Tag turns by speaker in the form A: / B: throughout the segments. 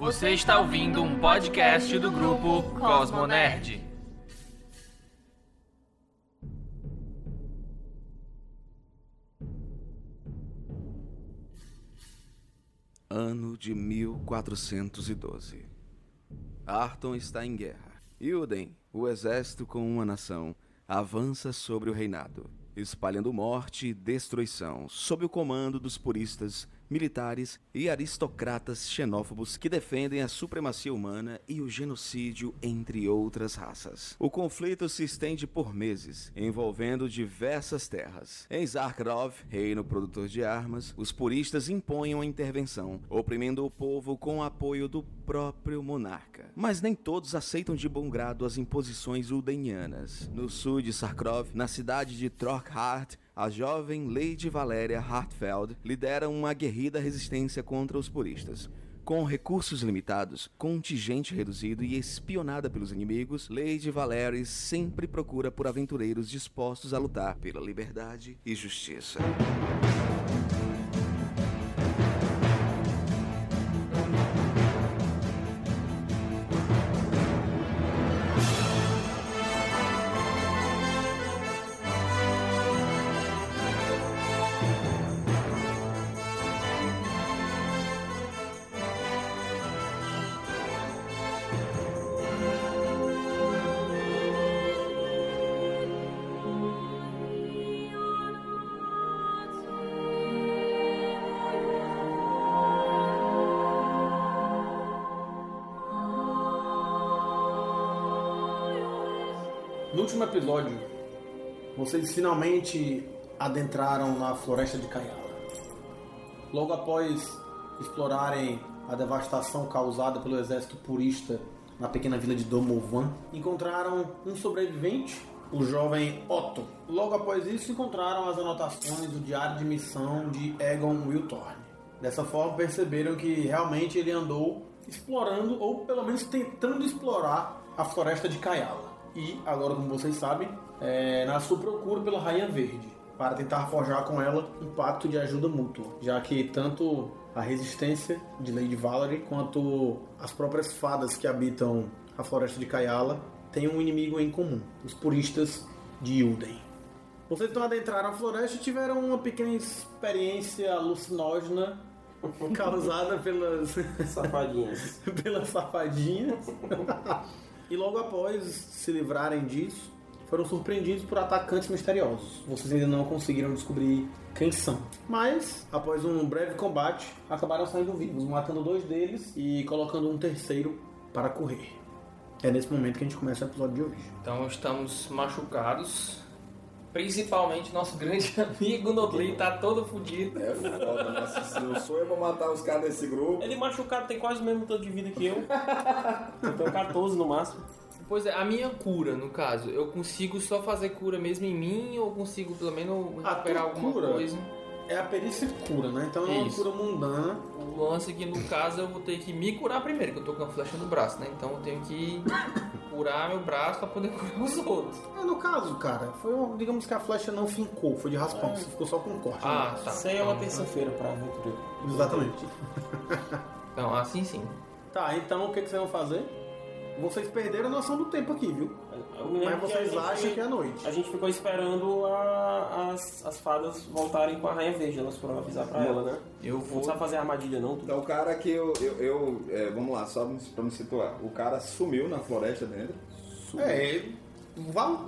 A: Você está ouvindo um podcast do grupo Cosmo Nerd.
B: Ano de 1412. Arton está em guerra. Ilden, o exército com uma nação, avança sobre o reinado, espalhando morte e destruição sob o comando dos puristas militares e aristocratas xenófobos que defendem a supremacia humana e o genocídio entre outras raças. O conflito se estende por meses, envolvendo diversas terras. Em Zarkrov, reino produtor de armas, os puristas impõem uma intervenção, oprimindo o povo com o apoio do próprio monarca. Mas nem todos aceitam de bom grado as imposições udenianas. No sul de Sarkrov, na cidade de Trockhart, a jovem Lady Valéria Hartfeld lidera uma aguerrida resistência contra os puristas. Com recursos limitados, contingente reduzido e espionada pelos inimigos, Lady Valerie sempre procura por aventureiros dispostos a lutar pela liberdade e justiça.
C: Episódio, vocês finalmente adentraram na floresta de Kayala. Logo após explorarem a devastação causada pelo exército purista na pequena vila de Domovan, encontraram um sobrevivente, o jovem Otto. Logo após isso, encontraram as anotações do diário de missão de Egon Wilthorne. Dessa forma, perceberam que realmente ele andou explorando, ou pelo menos tentando explorar, a floresta de Kayala e, agora como vocês sabem, é, na sua procura pela Rainha Verde, para tentar forjar com ela um pacto de ajuda mútua, já que tanto a resistência de Lady Valerie quanto as próprias fadas que habitam a floresta de Kayala têm um inimigo em comum, os puristas de Ilden. Vocês então adentraram a floresta e tiveram uma pequena experiência alucinógena causada pelas
D: safadinhas.
C: pelas safadinhas. E logo após se livrarem disso, foram surpreendidos por atacantes misteriosos. Vocês ainda não conseguiram descobrir quem são. Mas, após um breve combate, acabaram saindo vivos, matando dois deles e colocando um terceiro para correr. É nesse momento que a gente começa o episódio de hoje.
A: Então estamos machucados. Principalmente nosso grande amigo Nodli tá todo fudido.
E: É foda, nossa, se eu sou eu vou matar os caras desse grupo.
D: Ele machucado tem quase o mesmo tanto de vida que eu. Eu tenho 14 no máximo.
A: Pois é, a minha cura, no caso, eu consigo só fazer cura mesmo em mim ou consigo pelo menos
C: A
A: recuperar alguma
C: cura?
A: coisa?
C: É a perícia cura, né? Então é uma
A: Isso.
C: cura mundana.
A: O lance é que no caso eu vou ter que me curar primeiro, que eu tô com a flecha no braço, né? Então eu tenho que curar meu braço pra poder curar os outros.
C: É, no caso, cara, foi um- digamos que a flecha não fincou, foi de raspão, você ficou só com um corte.
A: Ah,
C: né?
A: tá.
D: Isso aí é uma terça-feira pra aventura.
C: Exatamente.
A: Então, assim sim.
C: Tá, então o que, que vocês vão fazer? Vocês perderam a noção do tempo aqui, viu? Mas
D: que
C: vocês
D: gente-
C: acham que é noite.
D: A gente ficou esperando a- as, as fadas voltarem com a Rainha Verde. Elas foram avisar pra ela, né?
A: Eu
D: Não
A: vou.
D: sabe fazer armadilha, não? Tu-
E: Então o cara que eu. eu, eu- é, vamos lá, só pra me situar. O cara sumiu na floresta dentro. Sumiu.
C: É,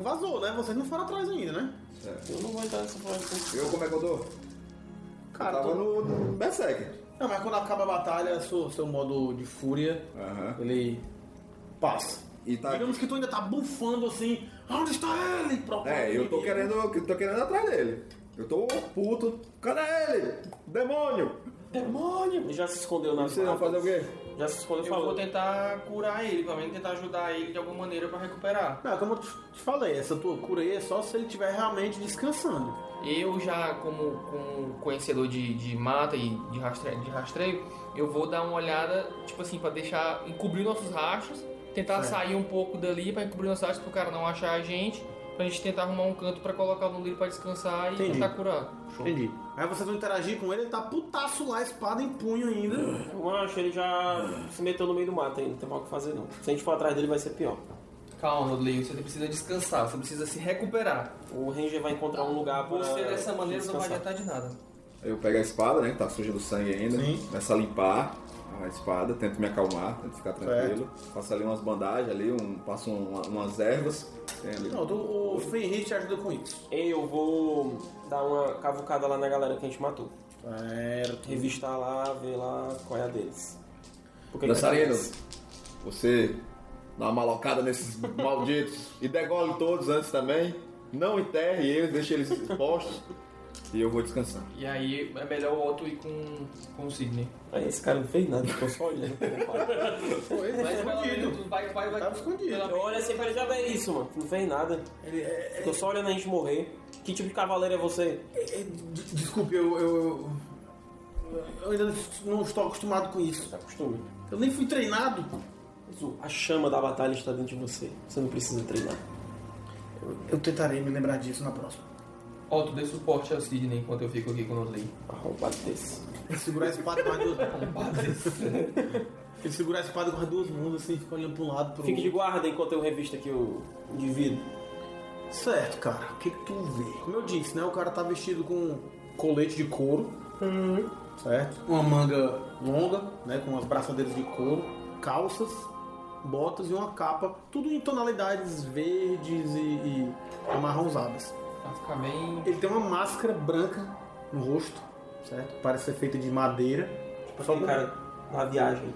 C: vazou, né? Vocês não foram atrás ainda, né?
E: Certo.
D: Eu não vou entrar nessa floresta.
E: Eu como é que eu dou?
C: Cara,
E: eu tava
C: tô-
E: no, no Berserker.
C: Não, mas quando acaba a batalha, seu, seu modo de fúria,
E: Aham.
C: ele passa.
E: E tá.
C: Digamos que tu ainda tá bufando assim, onde está ele? Procura
E: É, eu tô
C: ele.
E: querendo. Eu tô querendo atrás dele. Eu tô puto. Cadê ele? Demônio!
C: Demônio!
D: Ele já se escondeu na
E: Vocês vão fazer o quê?
D: Já se escondeu
A: Eu
D: falou.
A: vou tentar curar ele, pelo menos tentar ajudar ele de alguma maneira pra recuperar.
C: Não, como eu te te falei, essa tua cura aí é só se ele estiver realmente descansando.
A: Eu já, como, como conhecedor de, de mata e de rastreio, de rastreio, eu vou dar uma olhada, tipo assim, pra deixar, encobrir nossos rastros, tentar
C: Certo.
A: sair um pouco dali pra encobrir nossos rastros pro cara não achar a gente pra gente tentar arrumar um canto pra colocar o Nodli pra descansar e
C: Entendi.
A: tentar curar. Show.
C: Entendi. Aí vocês vão interagir com ele, ele tá putaço lá, espada em punho ainda.
D: Eu acho ele já se meteu no meio do mato ainda, não tem mal o que fazer não. Se a gente for atrás dele vai ser pior.
A: Calma, Nodli, você precisa descansar, você precisa se recuperar.
D: O Ranger vai encontrar um lugar para
A: Você dessa maneira não vai
D: descansar.
A: adiantar de nada.
E: Eu pego a espada, né? Que tá suja do sangue ainda.
C: Sim.
E: Começo a limpar a espada, tento me acalmar, tento ficar tranquilo. Faço ali umas bandagens ali, um, passo uma- umas ervas. Ali.
C: Não, o Fenrir te ajuda com isso.
D: Eu vou dar uma cavucada lá na galera que a gente matou.
C: Certo.
D: Revistar lá, ver lá qual é a deles. Porque
E: Dançarino, você dá uma malocada nesses malditos e degole todos antes também. Não enterre eles, deixe eles expostos. E eu vou descansar.
A: E aí é melhor o Otto ir com, com o Sidney.
D: Aí esse cara não fez nada, ficou só olhando.
C: Foi,
A: Mas
C: tá
A: pelo
C: escondido.
A: menos vai, vai, vai.
C: Tava escondido.
D: olho assim pra ele já isso, mano. Não fez nada.
C: Ele é-
D: Ficou só olhando a gente morrer. Que tipo de cavaleiro é você?
C: é- é- de- Desculpe, eu, eu, eu. eu ainda não estou acostumado com isso.
D: Tá costume.
C: Eu nem fui treinado.
D: A chama da batalha está dentro de você. Você não precisa treinar.
C: Eu tentarei me lembrar disso na próxima.
A: Otto, dê suporte ao Sidney enquanto eu fico aqui com o Nodli.
D: Arrombado desse.
C: Ele segura a espada com as duas Ele segura a espada com as duas mãos assim, fica olhando pra um lado pro
D: Fique de
C: outro.
D: guarda enquanto eu revisto aqui o indivíduo.
C: Certo, cara. O que, que tu vê? Como eu disse, né? O cara tá vestido com colete de couro. Certo? Uma manga longa, né? Com as braçadeiras de couro, calças, botas e uma capa. Tudo em tonalidades verdes e, e amarronzadas.
A: Pra ficar bem.
C: Ele tem uma máscara branca no rosto, certo? Parece ser feita de madeira.
D: Tipo só um cara na viagem.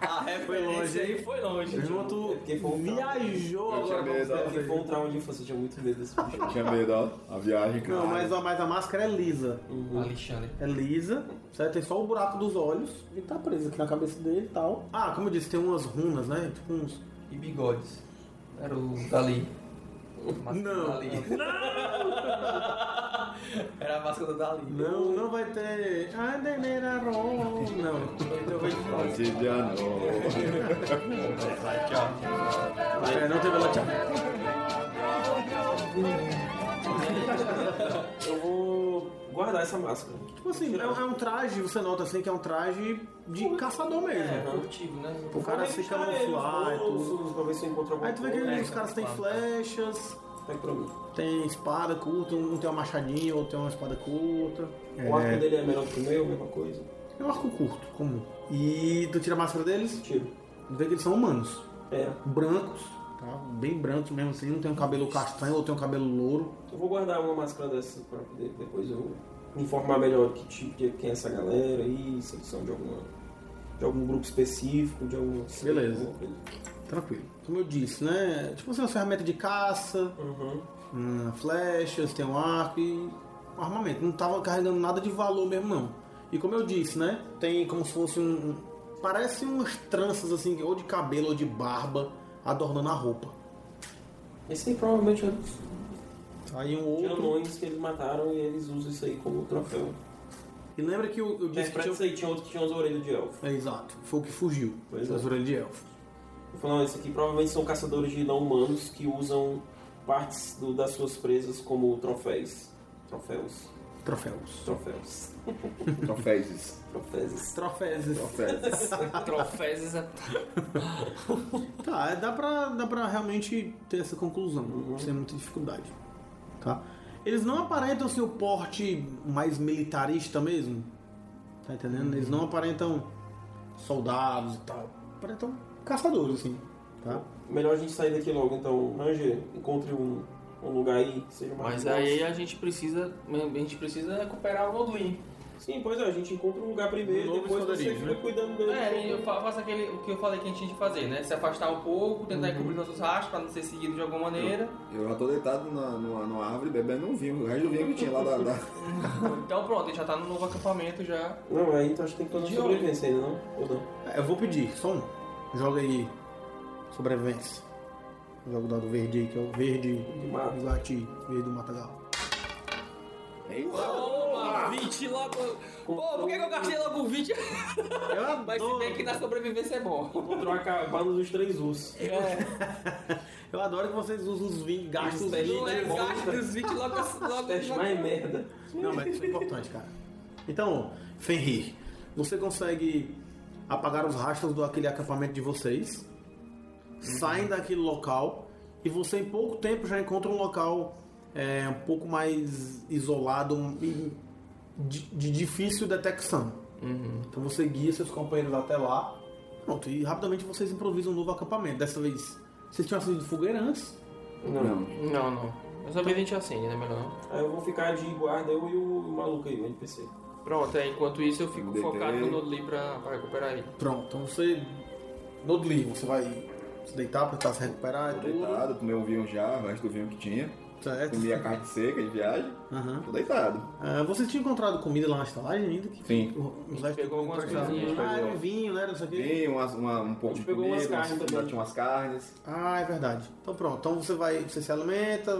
A: A referência aí foi longe.
C: Irmão, tu
D: foi um
C: viajou agora.
E: ó.
D: Porque
C: ver.
D: foi um trauma de infância, eu tinha muito medo desse bicho.
E: Tinha medo, ó. A viagem, cara.
C: Não, mas, a- mas a máscara é lisa.
A: Alexandre.
C: É lisa, certo? Tem só o buraco dos olhos e tá preso aqui na cabeça dele e tal. Ah, como eu disse, tem umas runas, né? Tipo uns.
A: E bigodes. Era o Dali. Máscara
C: Não.
A: Dali. Era a máscara do Dali.
C: Não, não vai ter. Ah, Denera Ron. Não, não vai ter.
E: Cotidiano.
C: É, não teve ela tchau.
D: Eu vou guardar essa máscara.
C: Tipo assim, é, é um traje, você nota assim que é um traje de caçador mesmo.
A: É, furtivo, né?
C: O cara se camuflar e tudo.
D: Pra ver se alguma
C: Aí tu vê que.
A: É,
C: os caras têm
A: claro.
C: flechas,
D: Pega pra mim.
C: tem espada curta, um tem uma machadinha, outro tem uma espada curta.
D: O arco dele é melhor que o meu, mesma coisa.
C: É um arco curto, comum. E tu tira a máscara deles,
D: Tiro.
C: tu vê que eles são humanos.
D: É.
C: Brancos, tá? Bem brancos mesmo assim, não tem um cabelo castanho ou tem um cabelo louro.
D: Eu vou guardar uma máscara dessa pra poder depois eu me informar melhor que tipo, de quem é essa galera aí, se eles são de alguma. de algum grupo específico, de algum.
C: Beleza.
D: alguma coisa.
C: Tranquilo. Como eu disse, né? Tipo assim, uma ferramenta de caça,
D: Uhum.
C: hum, flechas, tem um arco e um armamento. Não tava carregando nada de valor mesmo, não. E como eu disse, né? Tem como se fosse um. um- parece umas tranças assim, ou de cabelo ou de barba, adornando a roupa.
D: Esse aí provavelmente é
C: Aí um outro.
D: anões que eles mataram e eles usam isso aí como troféu.
C: E lembra que eu, eu
D: Mas
C: disse que
D: pra
C: tinha.
D: isso aí tinha outro que tinha umas orelhas de elfo.
C: É, exato. Foi o que fugiu.
D: Pois
C: das
D: é.
C: orelhas de elfo.
D: Eu falei, esse aqui provavelmente são caçadores de não humanos que usam partes do- das suas presas como troféus. Troféus.
C: Troféus.
D: Troféus.
E: Troféis.
D: Troféus.
C: Troféus.
E: Troféis.
A: Troféus é.
C: Tá, dá pra, dá pra realmente ter essa conclusão,
D: Uhum.
C: sem muita dificuldade. Tá? Eles não aparentam assim, o porte mais militarista mesmo. Tá entendendo? Eles não aparentam soldados e tal. Aparentam caçadores, assim. Tá?
D: Melhor a gente sair daqui logo, então. Ranger, encontre um, um lugar aí que seja mais
A: Mas aí a gente precisa. A gente precisa recuperar o Nodlin.
D: Sim, pois é, a gente encontra um lugar primeiro,
C: novo
D: depois você fica
C: né?
D: cuidando dele.
A: É, e eu fa- faço aquele, o que eu falei que a gente tinha de fazer, né? Se afastar um pouco, tentar encobrir nossos rastros pra não ser seguido de alguma maneira.
E: Eu já tô deitado na, numa, numa árvore bebendo um vinho. O resto do vinho que tinha lá da. da...
A: Então pronto, a gente já tá no novo acampamento já.
D: Não, aí então acho que tem que fazer sobrevivência ainda, não? Ou não?
C: É, eu vou pedir, só um. Joga aí. Sobrevivência. Joga o dado verde aí, que é o verde do Gati, verde do Matagal.
A: Toma! 20 logo. Pô, por que, que eu gastei logo 20?
C: Eu
A: Mas se bem que na sobrevivência é bom.
D: Encontrou a cabana dos três ursos.
A: É,
C: eu adoro que vocês usam os 20, gastam os
D: Isso é
C: 20.
A: não é
D: bom.
A: gasto dos 20 logo. logo,
D: Teste mais merda.
C: Não, mas isso é importante, cara. Então, Fenrir, você consegue apagar os rastros do aquele acampamento de vocês, saem daquele local e você em pouco tempo já encontra um local é, um pouco mais isolado e de, de difícil detecção. Então você guia seus companheiros até lá, pronto, e rapidamente vocês improvisam um novo acampamento. Dessa vez, vocês tinham acendido fogueira antes?
D: Não.
A: Não, não. Eu sabia que a gente acende, né? Melhor não.
D: Aí eu vou ficar de guarda, eu e o maluco aí, o NPC.
A: Pronto, é, enquanto isso eu fico
E: Deitei.
A: focado no Nodli pra, pra recuperar ele.
C: Pronto, então você. Nodli, você vai se deitar pra tentar se recuperar e tudo.
E: deitado, tomei um vinho já, resto do vinho que tinha.
C: Certo.
E: Comi a carne seca de viagem.
C: Aham.
E: Tô deitado.
C: Ah, você tinha encontrado comida lá na estalagem ainda? Que
E: Sim.
C: Os
A: gente pegou algumas coisinhas.
C: Ah, era um vinho, né? Não sei o quê.
E: Tem umas- uma- um pouco
D: A gente
E: de
D: pegou
E: comida,
D: umas carnes
E: umas-
D: também.
E: umas carnes.
C: Ah, é verdade. Então pronto. Então você vai. Você se alimenta,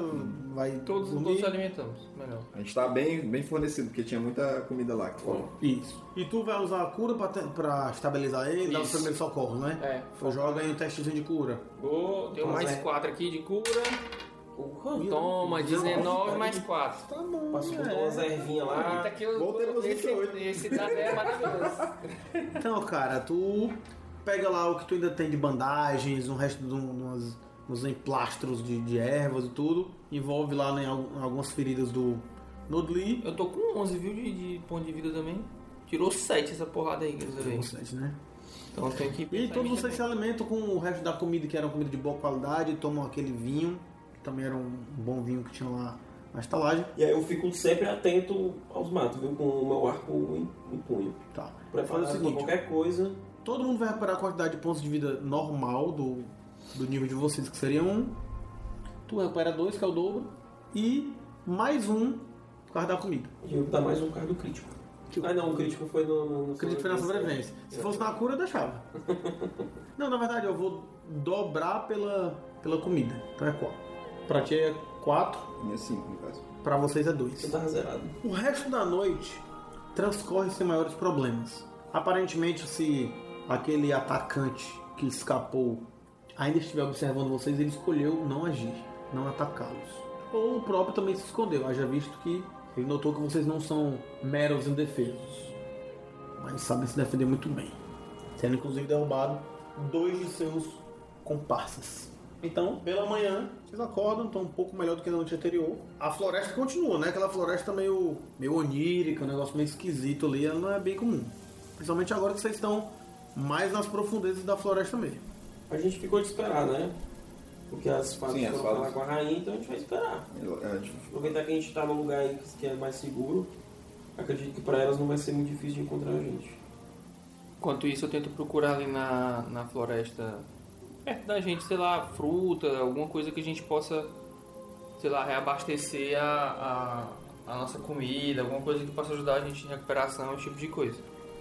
C: vai.
A: Todos,
C: dormir.
A: todos alimentamos. Melhor.
E: A gente tá bem, bem fornecido, porque tinha muita comida lá que.
C: Isso. E tu vai usar a cura pra, te- pra estabilizar ele, dar os
A: Isso.
C: primeiros socorros, né?
A: É.
C: Joga aí um testezinho de cura.
A: Vou, tenho
D: Mas
A: mais
D: é.
A: 4 aqui de cura. Toma, 19 mais 4.
C: Tá bom.
D: Passou
C: é.
D: umas ervinhas lá.
A: Eita, que eu,
E: voltemos
A: esse,
E: 28.
A: esse dado é maravilhoso.
C: Então, cara, tu pega lá o que tu ainda tem de bandagens, um resto de um- umas, uns emplastros de, de ervas e tudo. Envolve lá em al- algumas feridas do Nodli.
A: Eu tô com 11, viu, de, de ponto de vida também. Tirou 7 essa porrada aí que eu usei.
C: Bastante, né?
A: Então tenho que
C: E todos vocês se alimentam com o resto da comida, que era uma comida de boa qualidade, tomam aquele vinho, também era um bom vinho que tinha lá na estalagem.
D: E aí eu fico sempre atento aos matos, viu? Com o meu arco em, punho.
C: Tá. Fazer o
D: pra
C: seguinte,
D: qualquer coisa.
C: todo mundo vai recuperar a quantidade de pontos de vida normal do, do nível de vocês, que seria um. Tu recupera dois, que é o dobro, e mais um por causa da comida.
D: E eu dar mais um carro do crítico. Ah não, o crítico foi no. no,
C: crítico foi na sobrevivência. Se fosse na cura, eu deixava. Não, na verdade, eu vou dobrar pela, pela comida. Então é quatro. Pra ti é quatro,
E: Minha cinco, no caso.
C: pra vocês é dois.
D: Você tava zerado.
C: O resto da noite transcorre sem maiores problemas. Aparentemente, se aquele atacante que escapou ainda estiver observando vocês, ele escolheu não agir, não atacá-los. Ou o próprio também se escondeu, haja visto que ele notou que vocês não são meros indefesos, mas sabem se defender muito bem, tendo inclusive derrubado dois de seus comparsas. Então, pela manhã, vocês acordam, estão um pouco melhor do que na noite anterior. A floresta continua, né? Aquela floresta meio, meio onírica, um negócio meio esquisito ali, ela não é bem comum. Principalmente agora que vocês estão mais nas profundezas da floresta mesmo.
D: A gente ficou de esperar, né? Porque as fadas
E: Sim,
D: falar com a rainha, então a gente vai esperar.
E: É, tipo,
D: Aproveitar que a gente tá num lugar aí que é mais seguro. Acredito que pra elas não vai ser muito difícil de encontrar a gente.
A: Enquanto isso, eu tento procurar ali na, na floresta, perto da gente, sei lá, fruta, alguma coisa que a gente possa, sei lá, reabastecer a, a, a nossa comida, alguma coisa que possa ajudar a gente em recuperação, esse tipo de coisa.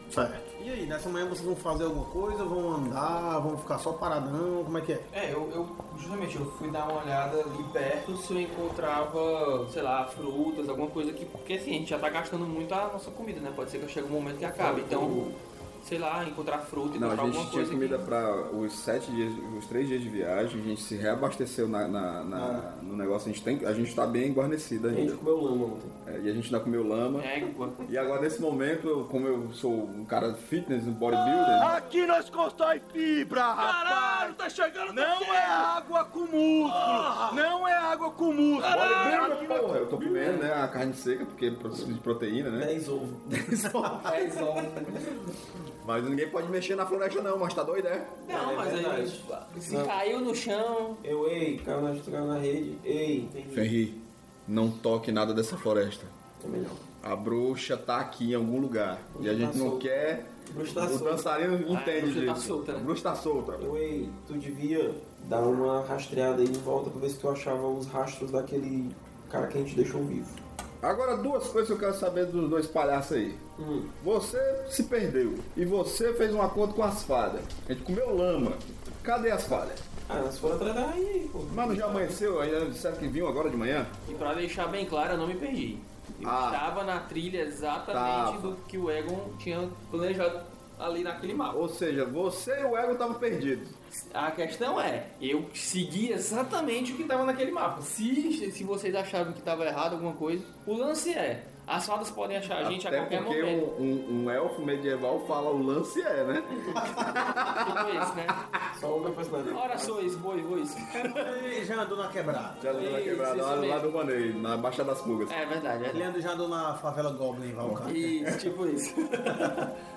C: Certo. E aí, nessa manhã vocês vão fazer alguma coisa? Vão andar? Vão ficar só paradão? Como é que é?
A: É, eu, eu justamente eu fui dar uma olhada ali perto se eu encontrava, sei lá, frutas, alguma coisa que. Porque assim, a gente já tá gastando muito a nossa comida, né? Pode ser que chegue um momento que acabe. Então, sei lá, encontrar fruta,
E: Não,
A: encontrar
E: a
A: alguma
E: gente tinha
A: coisa.
E: comida
A: que...
E: para os sete dias, os três dias de viagem, a gente se reabasteceu na, na- na- no negócio, a gente, tem, a gente tá bem guarnecido
D: A gente
E: ainda.
D: comeu lama ontem.
E: É, e a gente ainda comeu lama.
A: Égua.
E: E agora nesse momento, como eu sou um cara fitness, um bodybuilder,
F: Aqui nós constrói fibra, rapaz. Caralho, tá chegando Não é água com músculo. Não é água com músculo.
E: bodybuilder, porra, eu tô comendo né, a carne seca, porque precisa de proteína, né?
D: 10 ovos.
A: É, só
E: Mas ninguém pode mexer na floresta não, mas tá doido, é?
A: Não,
D: É
A: mas aí se
D: Não.
A: caiu no chão.
D: Eu, ei, caiu na, caiu na rede. Ei, tem
E: Ferri, não toque nada dessa floresta.
D: É melhor.
E: A bruxa tá aqui em algum lugar. E a gente
D: tá
E: não
D: solta.
E: quer.
D: A bruxa tá
E: o
D: solta.
E: dançarino entende
A: bruxa tá
E: disso.
A: solta, né?
E: A bruxa tá solta.
D: Eu, ei, tu devia dar uma rastreada aí em volta pra ver se tu achava os rastros daquele cara que a gente deixou vivo.
E: Agora, duas coisas que eu quero saber dos dois palhaços aí.
D: Hum.
E: Você se perdeu. E você fez um acordo com as fadas. A gente comeu lama. Cadê as fadas?
D: Ah, elas foram atrás da rainha aí, pô.
E: Mano, já amanheceu? Ainda disseram que vinham agora de manhã?
A: E pra deixar bem claro, eu não me perdi. Eu
E: Ah.
A: estava na trilha exatamente
E: Tava.
A: do que o Egon tinha planejado ali naquele mapa.
E: Ou seja, você e o Ego estavam perdidos.
A: A questão é, eu segui exatamente o que estava naquele mapa. Se, se vocês achavam que estava errado alguma coisa, o lance é, as fadas podem achar a gente
E: Até
A: a qualquer
E: porque
A: momento.
E: um, um- um elfo medieval fala o lance é, né?
A: Tipo isso, né?
D: Só uma personagem.
A: Ora sois, boi, bois.
C: Ele já andou na quebrada.
E: Já andou na
A: Isso,
E: quebrada
A: isso
E: lá, lá
A: mesmo.
E: do Maneio, na Baixa das Pulgas.
A: É verdade, é
C: Ele andou, já andou na favela Goblin, Valcar.
A: Isso, tipo isso.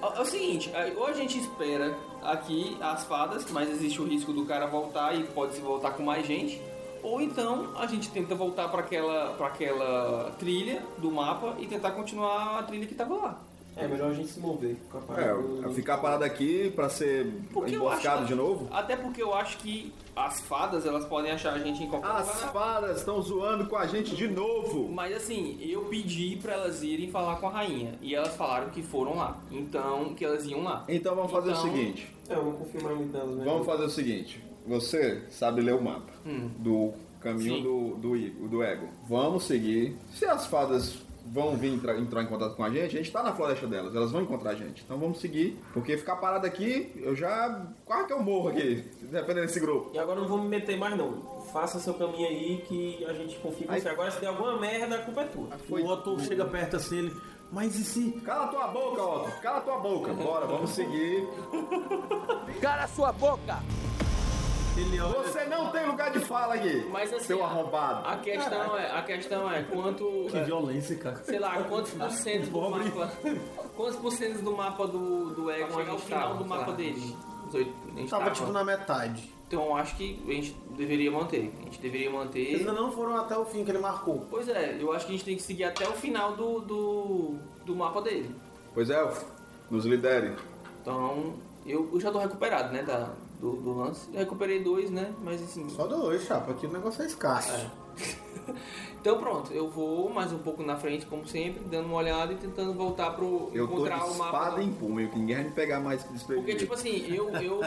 A: é é o seguinte, ou a gente espera aqui as fadas, mas existe o risco do cara voltar e pode se voltar com mais gente. Ou então a gente tenta voltar para aquela, pra aquela trilha do mapa e tentar continuar a trilha que tava lá.
D: É melhor a gente se mover. Ficar parado.
E: É, ficar parado aqui pra ser
A: Porque
E: emboscado
A: acho-
E: de novo?
A: Até porque eu acho que as fadas elas podem achar a gente em qualquer
E: As
A: lugar.
E: fadas estão zoando com a gente de novo.
A: Mas assim, eu pedi pra elas irem falar com a rainha. E elas falaram que foram lá. Então, que elas iam lá.
E: Então vamos fazer
A: Então-
E: o seguinte.
D: É, confio mais muito nelas, né?
E: Vamos fazer o seguinte. Você sabe ler o mapa
A: Hum.
E: do caminho
A: Sim.
E: do, do, do ego. Vamos seguir. Se as fadas vão vir entrar, entrar em contato com a gente, a gente tá na floresta delas, elas vão encontrar a gente. Então vamos seguir, porque ficar parado aqui, eu já. Quase que eu morro aqui, dependendo desse grupo.
D: E agora não vou me meter mais não. Faça seu caminho aí que a gente confia em
E: Aí-
D: você. Agora se der alguma merda, a culpa é tua.
E: Foi-
C: O Otto chega perto assim, ele. Mas e se.
E: Cala tua boca, Otto! Cala tua boca! Bora, vamos seguir.
F: Cala sua boca!
C: Ele olha.
E: Você não tem lugar de fala aqui,
A: Mas assim,
E: seu arrombado.
A: A questão é, a questão é quanto.
C: Que
A: é,
C: violência, cara.
A: sei lá, quantos por cento do
C: Pobre.
A: mapa. Quantos por cento do mapa do, do Egon é o final
D: final,
A: do mapa
D: sei lá.
A: dele? Os oito- a gente
C: Tava
A: tava-
C: tipo na metade.
A: Então eu acho que a gente deveria manter. A gente deveria
C: Eles
A: manter.
C: ainda não foram até o fim que ele marcou.
A: Pois é, eu acho que a gente tem que seguir até o final do, do, do mapa dele.
E: Pois é, nos lidere.
A: Então, eu, eu já tô recuperado, né, da, do, do lance. Eu recuperei dois, né, mas assim...
C: Só dois, chapa. Aqui o negócio é escasso.
A: Então pronto, eu vou mais um pouco na frente, como sempre, dando uma olhada e tentando voltar pro...
E: Eu tô
A: encontrar
E: de
A: o mapa.
E: espada em punho, que ninguém vai me pegar mais desprevenido.
A: Porque, tipo assim, eu, eu,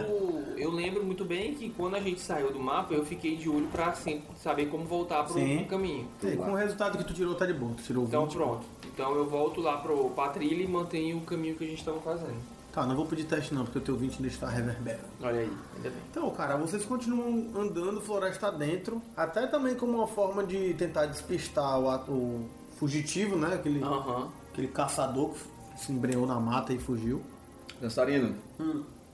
A: eu lembro muito bem que quando a gente saiu do mapa, eu fiquei de olho pra sempre saber como voltar pro,
C: Sim.
A: pro caminho.
C: É, com o resultado que tu tirou, tá de boa. Tu tirou
A: Então
C: 20.
A: pronto. Então eu volto lá pro, pra trilha e mantenho o caminho que a gente tava fazendo.
C: Tá, não vou pedir teste não, porque o teu 20 ainda está reverberando.
A: Olha aí, ainda bem.
C: Então, cara, vocês continuam andando floresta dentro, até também como uma forma de tentar despistar o, ato- o fugitivo, né? Aquele, aquele caçador que se embreou na mata e fugiu.
E: Dançarino,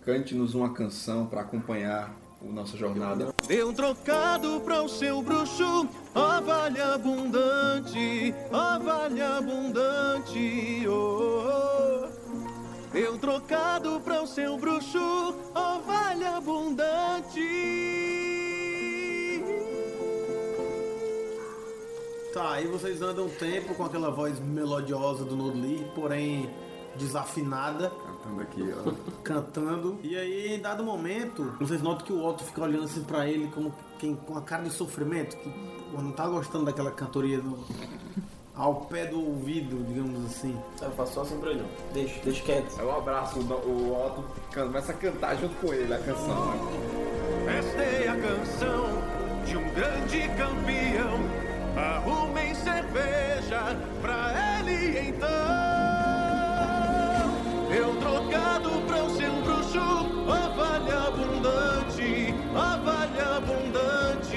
E: cante-nos uma canção pra acompanhar a nossa jornada.
G: Dê um trocado para o seu bruxo, ó vale abundante, ó vale abundante, oh, oh. Dê um trocado para o seu bruxo, ó vale abundante.
C: Tá, aí vocês andam um tempo com aquela voz melodiosa do Nodli, porém desafinada,
E: Cantando aqui, ó.
C: cantando. E aí, em dado momento, vocês notam que o Otto fica olhando assim pra ele como quem com a cara de sofrimento, que não tá gostando daquela cantoria do, ao pé do ouvido, digamos assim.
D: Eu faço só assim pra ele. ó. Deixa, deixa quieto.
E: Eu abraço o, o Otto, começa a cantar junto com ele a canção. né?
G: Esta é a canção de um grande campeão. Arrumem cerveja pra ele então. Eu trocado pra o seu bruxo, vale abundante, ó vale abundante.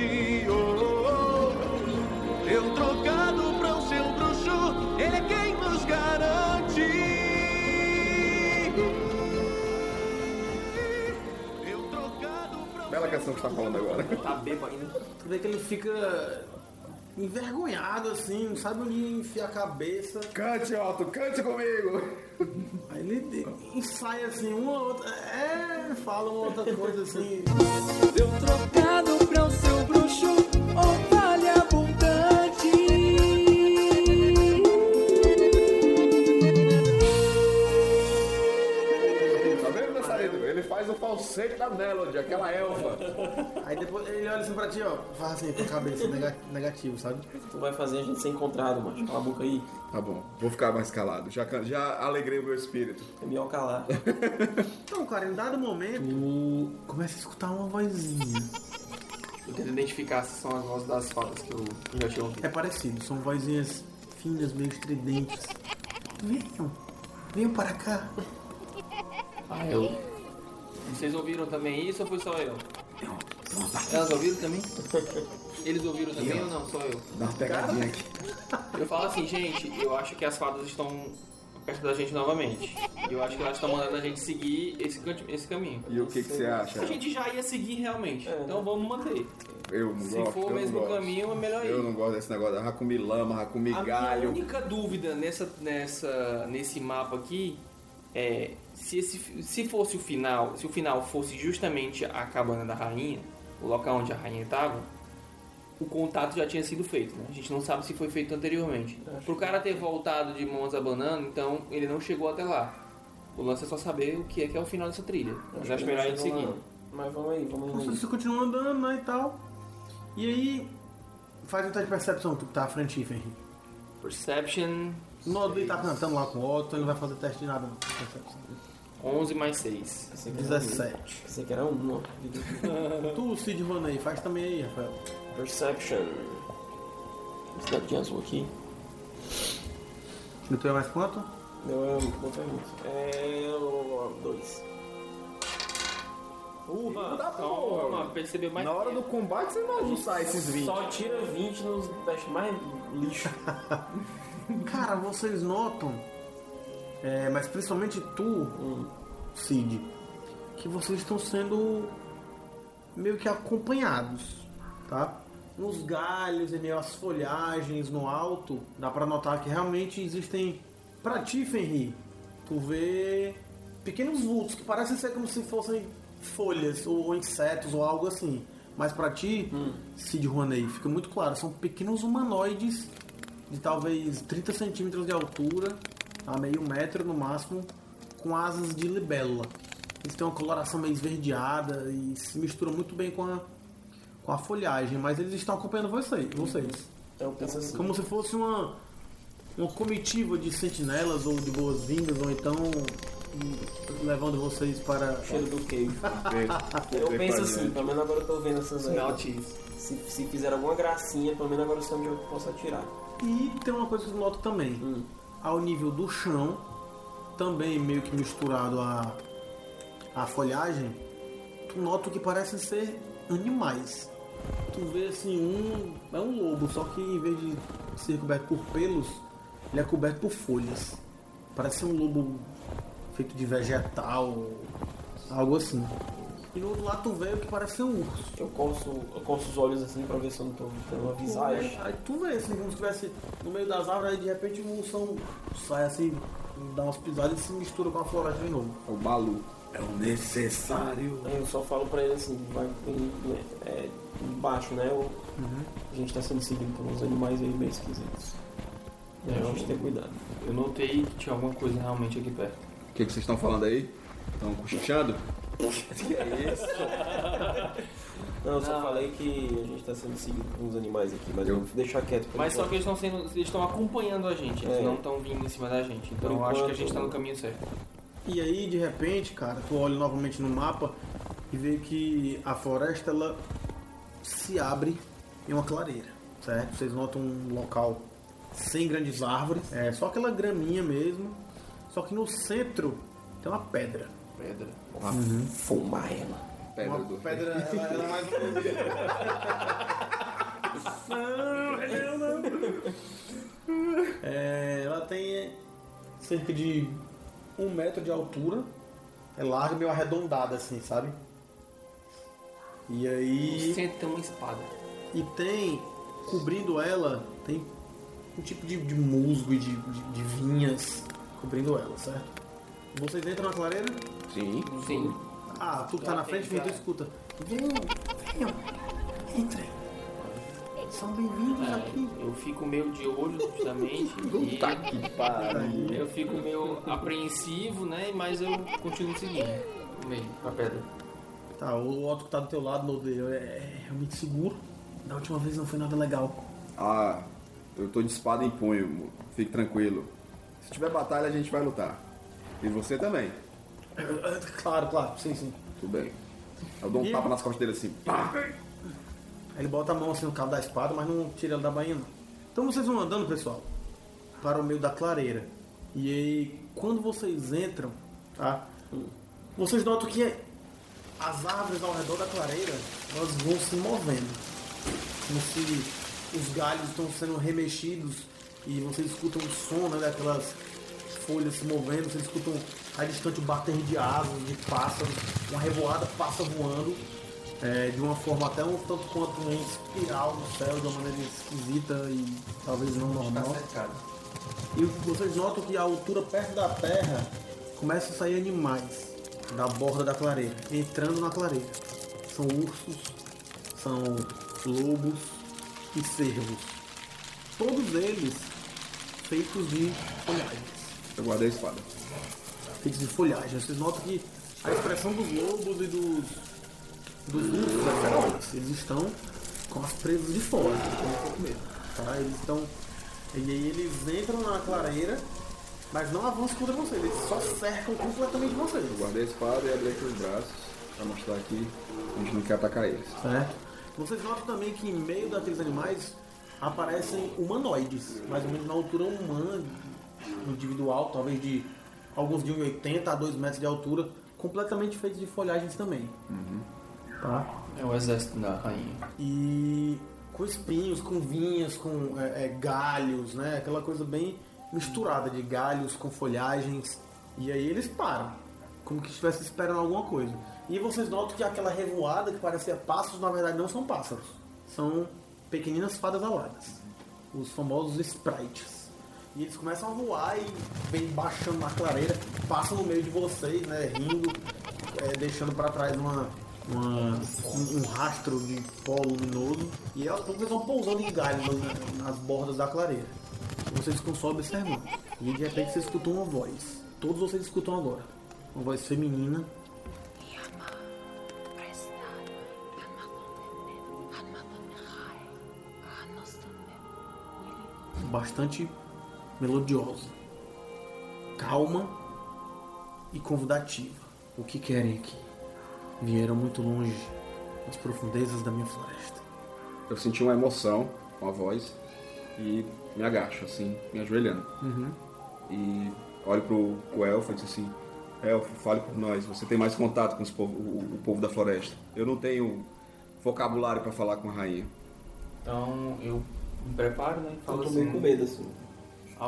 G: Pra o
E: Bela canção que você tá falando agora.
A: Tá bebo ainda.
C: Tu vê que ele fica envergonhado assim, não sabe onde enfiar a cabeça.
E: Cante, Otto, cante comigo!
C: Aí ele ensaia assim, uma outra. É, fala uma outra coisa assim.
H: Deu trocado pra o seu bruxo, oh
E: falsete da Melody, aquela elfa.
C: Aí depois ele olha assim pra ti, ó, faz assim com a cabeça, nega- negativo, sabe?
D: Tu vai fazer a gente ser encontrado, macho. Cala a boca aí.
E: Tá bom, vou ficar mais calado. Já, can- já alegrei o meu espírito.
D: É melhor calar.
C: Então, cara, em dado momento, tu começa a escutar uma vozinha.
A: Eu tento identificar se são as vozes das fadas que eu já tinha ouvido.
C: É parecido, são vozinhas finas, meio estridentes. Venham, venham para cá.
A: Ah, eu. Vocês ouviram também isso ou foi só eu? Elas ouviram também? Eles ouviram também ou não? Só eu.
E: Dá uma pegadinha aqui.
A: Eu falo assim, gente, eu acho que as fadas estão perto da gente novamente. E eu acho que elas estão mandando a gente seguir esse, esse caminho.
E: E o que, que você acha?
A: A gente já ia seguir realmente, então vamos manter.
E: Eu não
A: Se
E: gosto.
A: for o
E: eu
A: mesmo caminho, é melhor ir.
E: Eu não gosto desse negócio da Hakumi Lama, Hakumi
A: A minha
E: Galho.
A: única dúvida nessa, nessa, nesse mapa aqui é se, esse, se fosse o final, se o final fosse justamente a cabana da rainha, o local onde a rainha estava, o contato já tinha sido feito, né? A gente não sabe se foi feito anteriormente. Pro cara ter voltado de mãos abanando, então ele não chegou até lá. O lance é só saber o que é que é o final dessa trilha. Mas acho melhor a gente seguir.
D: Mas vamos aí, vamos aí.
C: Você continua andando, né, e tal. E aí, faz um teste de percepção, tu que tá à frente, Henry.
A: Perception
C: O Nodley tá cantando lá com o Otto, ele não vai fazer teste de nada, não. Percepção.
A: 11 mais 6.
D: Esse aqui era um.
C: 17.
D: Esse aqui era um, ó.
C: Tu, Cid Roney, faz também aí, Rafael.
D: Perception. Esse dado de azul aqui.
C: No teu é mais quanto?
D: Deu é boa pergunta. É. o- Dois.
A: Urra! Toma, percebeu mais
E: Na hora do combate você não vai usar esses 20.
D: Só tira 20 nos testes mais lixo.
C: Cara, vocês notam, é, mas principalmente tu, Cid, que vocês estão sendo meio que acompanhados, tá? Nos galhos e meio as folhagens no alto, dá pra notar que realmente existem. Pra ti, Fenri, tu vê pequenos vultos que parecem ser como se fossem folhas ou insetos ou algo assim. Mas pra ti, Cid Rouanet, fica muito claro, são pequenos humanoides de talvez 30 centímetros de altura, a meio metro no máximo, com asas de libélula. Eles têm uma coloração meio esverdeada e se misturam muito bem com a, com a folhagem, mas eles estão acompanhando vocês. vocês.
D: Então eu penso assim.
C: Como se fosse uma, uma comitiva de sentinelas ou de boas-vindas, ou então hum, levando vocês para.
D: Cheiro do queijo. Eu penso
E: a
D: assim, pelo menos agora eu tô vendo essas aí. Se, se fizer alguma gracinha, pelo menos agora eu sei onde eu posso atirar.
C: E tem uma coisa que eu noto também.
D: Hum.
C: Ao nível do chão, também meio que misturado a, a folhagem, tu nota que parecem ser animais. Tu vê assim, um. É um lobo, só que em vez de ser coberto por pelos, ele é coberto por folhas. Parece ser um lobo feito de vegetal, algo assim. E no outro lado tu vê o que parece ser um urso.
D: Eu coço, eu coço os olhos assim pra ver se eu não tô tendo uma visagem.
C: Aí tu vê assim, como se estivesse no meio das árvores, aí de repente o ursão sai assim, dá umas pisadas e se mistura com a floresta de novo.
E: O Balu.
B: É o necessário.
D: Aí eu só falo pra ele assim, vai em- é, embaixo, né? o- A gente tá sendo seguido por uns animais aí meio esquisitos. É, a gente tem cuidado.
A: Eu notei que tinha alguma coisa realmente aqui perto.
E: O que, que vocês estão falando aí? Estão cochichando?
D: Não, eu só
A: Não.
D: falei que a gente tá sendo seguido por uns animais aqui, mas eu vou deixar quieto por
A: Mas só
D: enquanto.
A: que eles estão sendo. Eles estão acompanhando a gente, eles
D: É.
A: não estão vindo em cima da gente. Então
D: Por
A: eu acho que a
D: enquanto,
A: gente tá no caminho certo.
C: E aí, de repente, cara, tu olha novamente no mapa e vê que a floresta ela se abre em uma clareira, certo? Vocês notam um local sem grandes árvores, é só aquela graminha mesmo. Só que no centro tem uma pedra.
A: Pedra.
D: Fumar ela.
E: Pedra
C: Uma
E: do
C: pedra, ela, ela é mais Não, não, não. É, ela tem cerca de um metro de altura. É larga, meio arredondada assim, sabe? E aí.
A: Sempre tem uma espada.
C: E tem, cobrindo ela, tem um tipo de, de musgo e de, de, de vinhas cobrindo ela, certo? Vocês entram na clareira?
E: Sim.
A: Sim.
C: Ah, tu que tá na frente, vem, tu escuta. Venham, venham, entrem. São bem-vindos
A: É,
C: aqui.
A: eu fico meio de olho justamente. e
E: Tá que pariu.
A: eu fico meio apreensivo, né? Mas eu continuo seguindo. Meio, a pedra.
C: Tá, o Otto que tá do teu lado, no dele, é realmente seguro. Da última vez não foi nada legal.
E: Ah, eu tô de espada em punho, fique tranquilo. Se tiver batalha, a gente vai lutar. E você também.
C: Claro, claro, sim, sim.
E: Tudo bem. Eu dou um
C: E-
E: tapa nas costas dele assim. Pá!
C: Ele bota a mão assim no cabo da espada, mas não tira ela da bainha não. Então vocês vão andando, pessoal. para o meio da clareira. E aí, quando vocês entram, tá? Vocês notam que as árvores ao redor da clareira, elas vão se movendo. Como se os galhos estão sendo remexidos e vocês escutam o som né, daquelas folhas se movendo, vocês escutam a distante o bater de asas, de pássaros, uma revoada passa voando é, de uma forma até um tanto quanto em espiral no céu, de uma maneira esquisita e talvez não normal. E vocês notam que a altura perto da terra começa a sair animais da borda da clareira, entrando na clareira. São ursos, são lobos e cervos. Todos eles feitos de folhagens.
E: Eu guardei a espada.
C: Feitos de folhagem. Vocês notam que a expressão dos lobos e dos, dos ursos é feroz. Eles estão com as presas de fora. um pouco medo, Tá? Eles estão. E aí eles entram na clareira, mas não avançam contra vocês. Eles só cercam completamente vocês.
E: Eu guardei a espada e abri aqui os braços pra mostrar que a gente não quer atacar eles.
C: Certo? Vocês notam também que em meio daqueles animais aparecem humanoides, mais ou menos na altura humana, individual, talvez de alguns de 1,80 a 2 metros de altura, completamente feitos de folhagens também. Tá?
A: É o exército da rainha.
C: E com espinhos, com vinhas, com é, é, galhos, né? Aquela coisa bem misturada de galhos com folhagens. E aí eles param, como que estivesse esperando alguma coisa. E vocês notam que aquela revoada que parecia pássaros, na verdade não são pássaros. São pequeninas fadas aladas. Os famosos sprites. E eles começam a voar e vem baixando na clareira, passam no meio de vocês, né? Rindo, é, deixando para trás uma, uma- um, um rastro de pó luminoso. E aos poucos eles vão pousando em galhos nas, nas bordas da clareira. Vocês ficam só observando. E de repente vocês escutam uma voz. Todos vocês escutam agora. Uma voz feminina. Bastante melodiosa. Calma e convidativa. O que querem aqui? Vieram muito longe das profundezas da minha floresta.
E: Eu senti uma emoção com a voz e me agacho, assim, me ajoelhando. E olho pro, pro elfo e disse assim: Elfo, fale por nós, você tem mais contato com os povo- o, o povo da floresta. Eu não tenho vocabulário pra falar com a rainha.
A: Então eu me preparo, né? Falo
D: Eu tô meio
A: assim,
D: com medo, assim.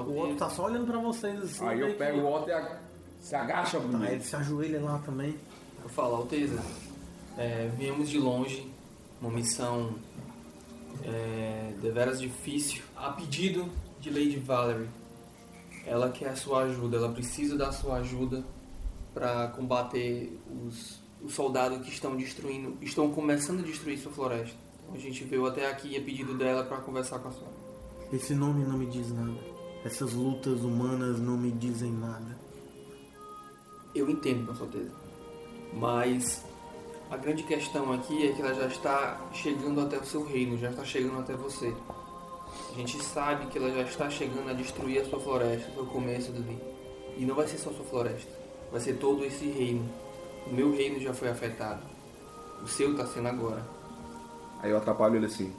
C: O outro tá só olhando pra vocês assim.
E: Aí eu
C: que-
E: pego o Otto e a- se agacha
C: Tá,
E: mim.
C: ele se ajoelha lá também.
A: Eu falo, Alteza, é, viemos de longe, uma missão é, deveras difícil, a pedido de Lady Valerie. Ela quer a sua ajuda, ela precisa da sua ajuda para combater os, os soldados que estão destruindo, estão começando a destruir sua floresta. Então, a gente veio até aqui a pedido dela para conversar com a senhora.
C: Esse nome não me diz nada. Essas lutas humanas não me dizem nada.
A: Eu entendo, com certeza. Mas a grande questão aqui é que ela já está chegando até o seu reino, já está chegando até você. A gente sabe que ela já está chegando a destruir a sua floresta, o seu começo dali. E não vai ser só a sua floresta, vai ser todo esse reino. O meu reino já foi afetado. O seu está sendo agora.
E: Aí eu atrapalho ele assim: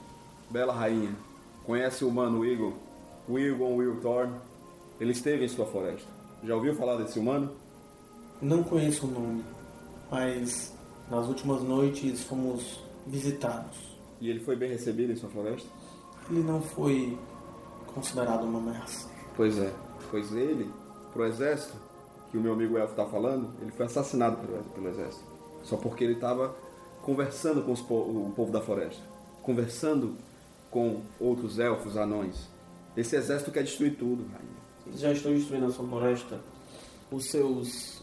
E: Bela rainha, conhece o humano Eagle? O Eagle Will Thorn? Ele esteve em sua floresta. Já ouviu falar desse humano?
C: Não conheço o nome, mas nas últimas noites fomos visitados.
E: E ele foi bem recebido em sua floresta?
C: Ele não foi considerado uma ameaça.
E: Pois é. Pois ele, pro exército, que o meu amigo Elfo tá falando, ele foi assassinado pelo, pelo exército. Só porque ele estava conversando com po- o povo da floresta. Conversando com outros elfos, anões. Esse exército quer destruir tudo, rainha.
D: Eles já estão destruindo a sua floresta. Os seus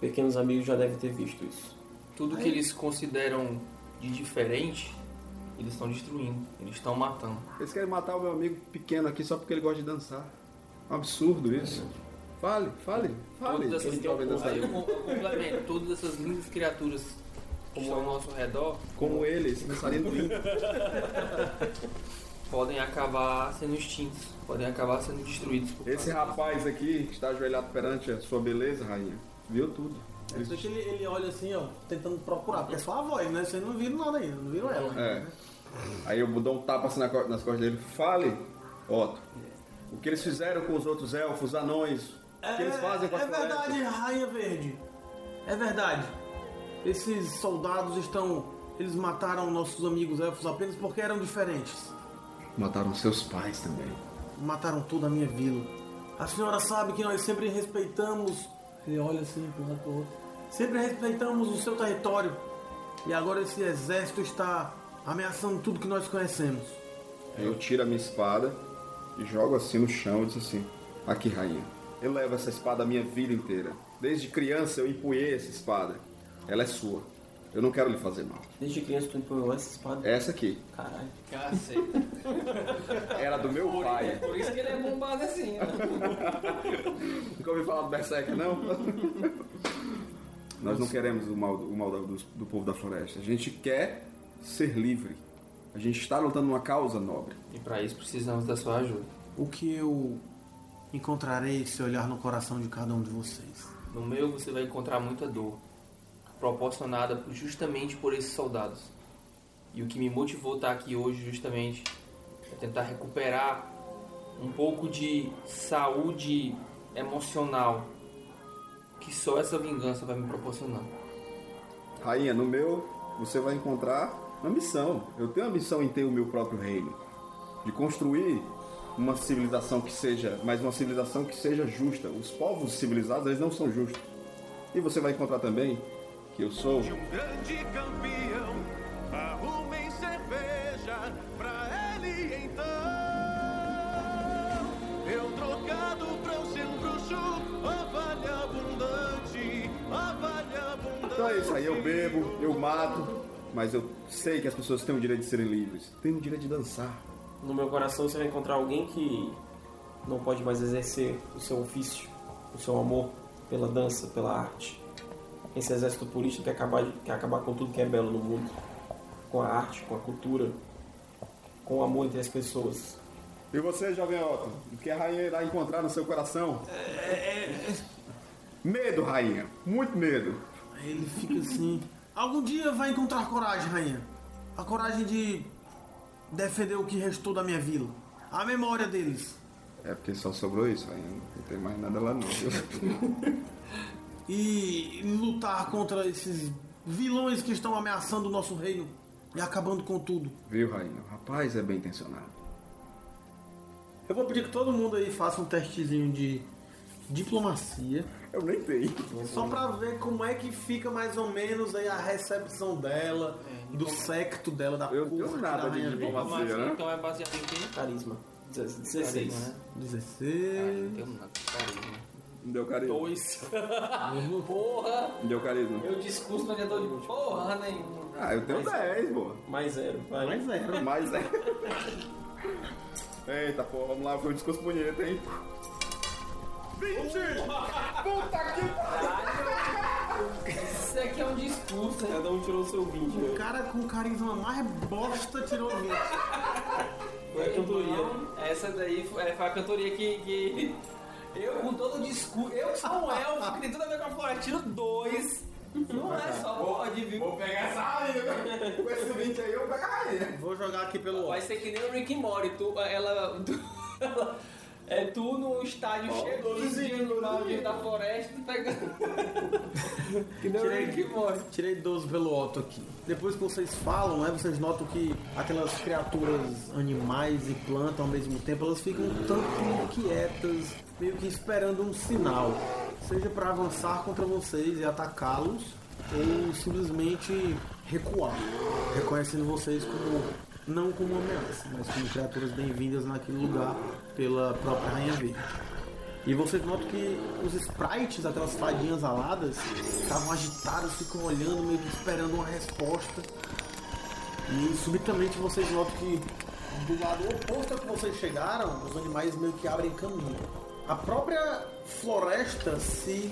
D: pequenos amigos já devem ter visto isso.
A: Tudo que eles consideram de diferente, eles estão destruindo, eles estão matando.
E: Eles querem matar o meu amigo pequeno aqui só porque ele gosta de dançar. Um absurdo isso. Fale, fale, fale.
A: Todas essas, eu com- eu complemento, todas essas lindas criaturas que estão ao nosso redor
E: Como ele, esse dançarino lindo.
A: podem acabar sendo extintos, podem acabar sendo destruídos. por
E: Esse rapaz aqui, que está ajoelhado perante a sua beleza, rainha, viu tudo.
C: Isso que ele, ele olha assim, ó, tentando procurar, porque é só a voz, né? Vocês não viram nada ainda, não viram ela.
E: É. Aí eu dou um tapa assim nas costas dele. Fale, Otto. O que eles fizeram com os outros elfos, anões, o que eles fazem com a
C: é verdade, Rainha Verde. É verdade. Esses soldados estão. Eles mataram nossos amigos elfos apenas porque eram diferentes.
E: Mataram seus pais também.
C: Mataram toda a minha vila. A senhora sabe que nós sempre respeitamos. Ele olha assim para um lado pro outro. Sempre respeitamos o seu território. E agora esse exército está ameaçando tudo que nós conhecemos.
E: Eu tiro a minha espada e jogo assim no chão e diz assim: Aqui, rainha. Eu levo essa espada a minha vida inteira. Desde criança eu empunhei essa espada. Ela é sua. Eu não quero lhe fazer mal.
D: Desde criança tu empunhou essa espada?
E: Essa aqui.
D: Caralho.
A: Caceta.
E: Era do meu pai.
A: Por isso que ele é bombado assim, ó.
E: Nunca ouviu falar do Berserker, não? Nós não queremos o mal, o mal do, do povo da floresta. A gente quer ser livre. A gente está lutando uma causa nobre.
A: E pra isso precisamos da sua ajuda.
C: O que eu encontrarei se olhar no coração de cada um de vocês?
A: No meu você vai encontrar muita dor, proporcionada por- justamente por esses soldados. E o que me motivou a estar aqui hoje justamente é tentar recuperar um pouco de saúde emocional que só essa vingança vai me proporcionar.
E: Rainha, no meu você vai encontrar uma missão. Eu tenho a missão em ter o meu próprio reino. De construir uma civilização que seja, mas uma civilização que seja justa. Os povos civilizados, eles não são justos. E você vai encontrar também que eu sou
G: um grande campeão. Arrumem cerveja pra ele então. Eu trocado pra eu ser um bruxo, a vale abundante, a vale abundante.
E: Então é isso aí, eu bebo, eu mato, mas eu sei que as pessoas têm o direito de serem livres. Têm o direito de dançar.
D: No meu coração você vai encontrar alguém que não pode mais exercer o seu ofício, o seu amor pela dança, pela arte. Esse exército político quer acabar, quer acabar com tudo que é belo no mundo. Com a arte, com a cultura, com o amor entre as pessoas.
E: E você, jovem Otto, o que a rainha irá encontrar no seu coração? Medo, rainha. Muito medo.
C: Aí ele fica assim. Algum dia vai encontrar coragem, rainha. A coragem de defender o que restou da minha vila. A memória deles.
E: É porque só sobrou isso, rainha. Não tem mais nada lá não.
C: E lutar contra esses vilões que estão ameaçando o nosso reino e acabando com tudo.
E: Viu, rainha? O rapaz é bem intencionado.
C: Eu vou pedir que todo mundo aí faça um testezinho de diplomacia.
E: Eu nem tenho.
C: Só pra ver como é que fica mais ou menos aí a recepção dela, do secto dela, da
E: Eu não tenho nada
C: da
E: de
C: Rainha Verde.
E: diplomacia.
A: Mas,
E: né?
A: então é baseado em quê?
D: Carisma. 16.
A: Carisma, né?
C: 16.
A: Ah, não tenho nada. Carisma.
E: Não deu carisma.
A: Dois. Porra!
E: Não deu carisma.
A: Meu discurso não adiantou de porra nenhuma.
E: Ah, eu tenho 10, pô.
D: Mais zero. Vai.
C: Mais zero.
E: Mais é. Eita, pô, vamos lá, foi um discurso bonito, hein? 20! Puta que
A: Isso aqui é um discurso, hein?
D: Cada um tirou o seu 20.
C: O
D: né?
C: cara com carisma mais bosta tirou 20.
D: Foi a cantoria.
A: Essa daí foi, é, foi a cantoria que, que Eu com todo o discurso. Eu que sou um elfo, que tem tudo a ver com a floresta, tiro dois. Não é só pode, viu?
E: Vou pegar essa rainha. Com esse 20 aí, eu vou pegar a rainha.
C: Vou jogar aqui pelo
A: Vai ser que nem o Rick and Morty. Tu, ela, tu, ela- é tu no estádio cheio
E: todos
A: de da floresta pegando. que nem o
C: Tirei,
A: Rick and Morty.
C: tirei 12 pelo Otto aqui. Depois que vocês falam, né, vocês notam que aquelas criaturas animais e plantas ao mesmo tempo, elas ficam um tanto quietas, meio que esperando um sinal. Seja para avançar contra vocês e atacá-los, ou simplesmente recuar, reconhecendo vocês como não como ameaça, mas como criaturas bem-vindas naquele lugar pela própria Rainha Verde. E vocês notam que os sprites, aquelas fadinhas aladas, estavam agitadas, ficam olhando, meio que esperando uma resposta. E subitamente vocês notam que do lado oposto ao que vocês chegaram, os animais meio que abrem caminho. A própria floresta se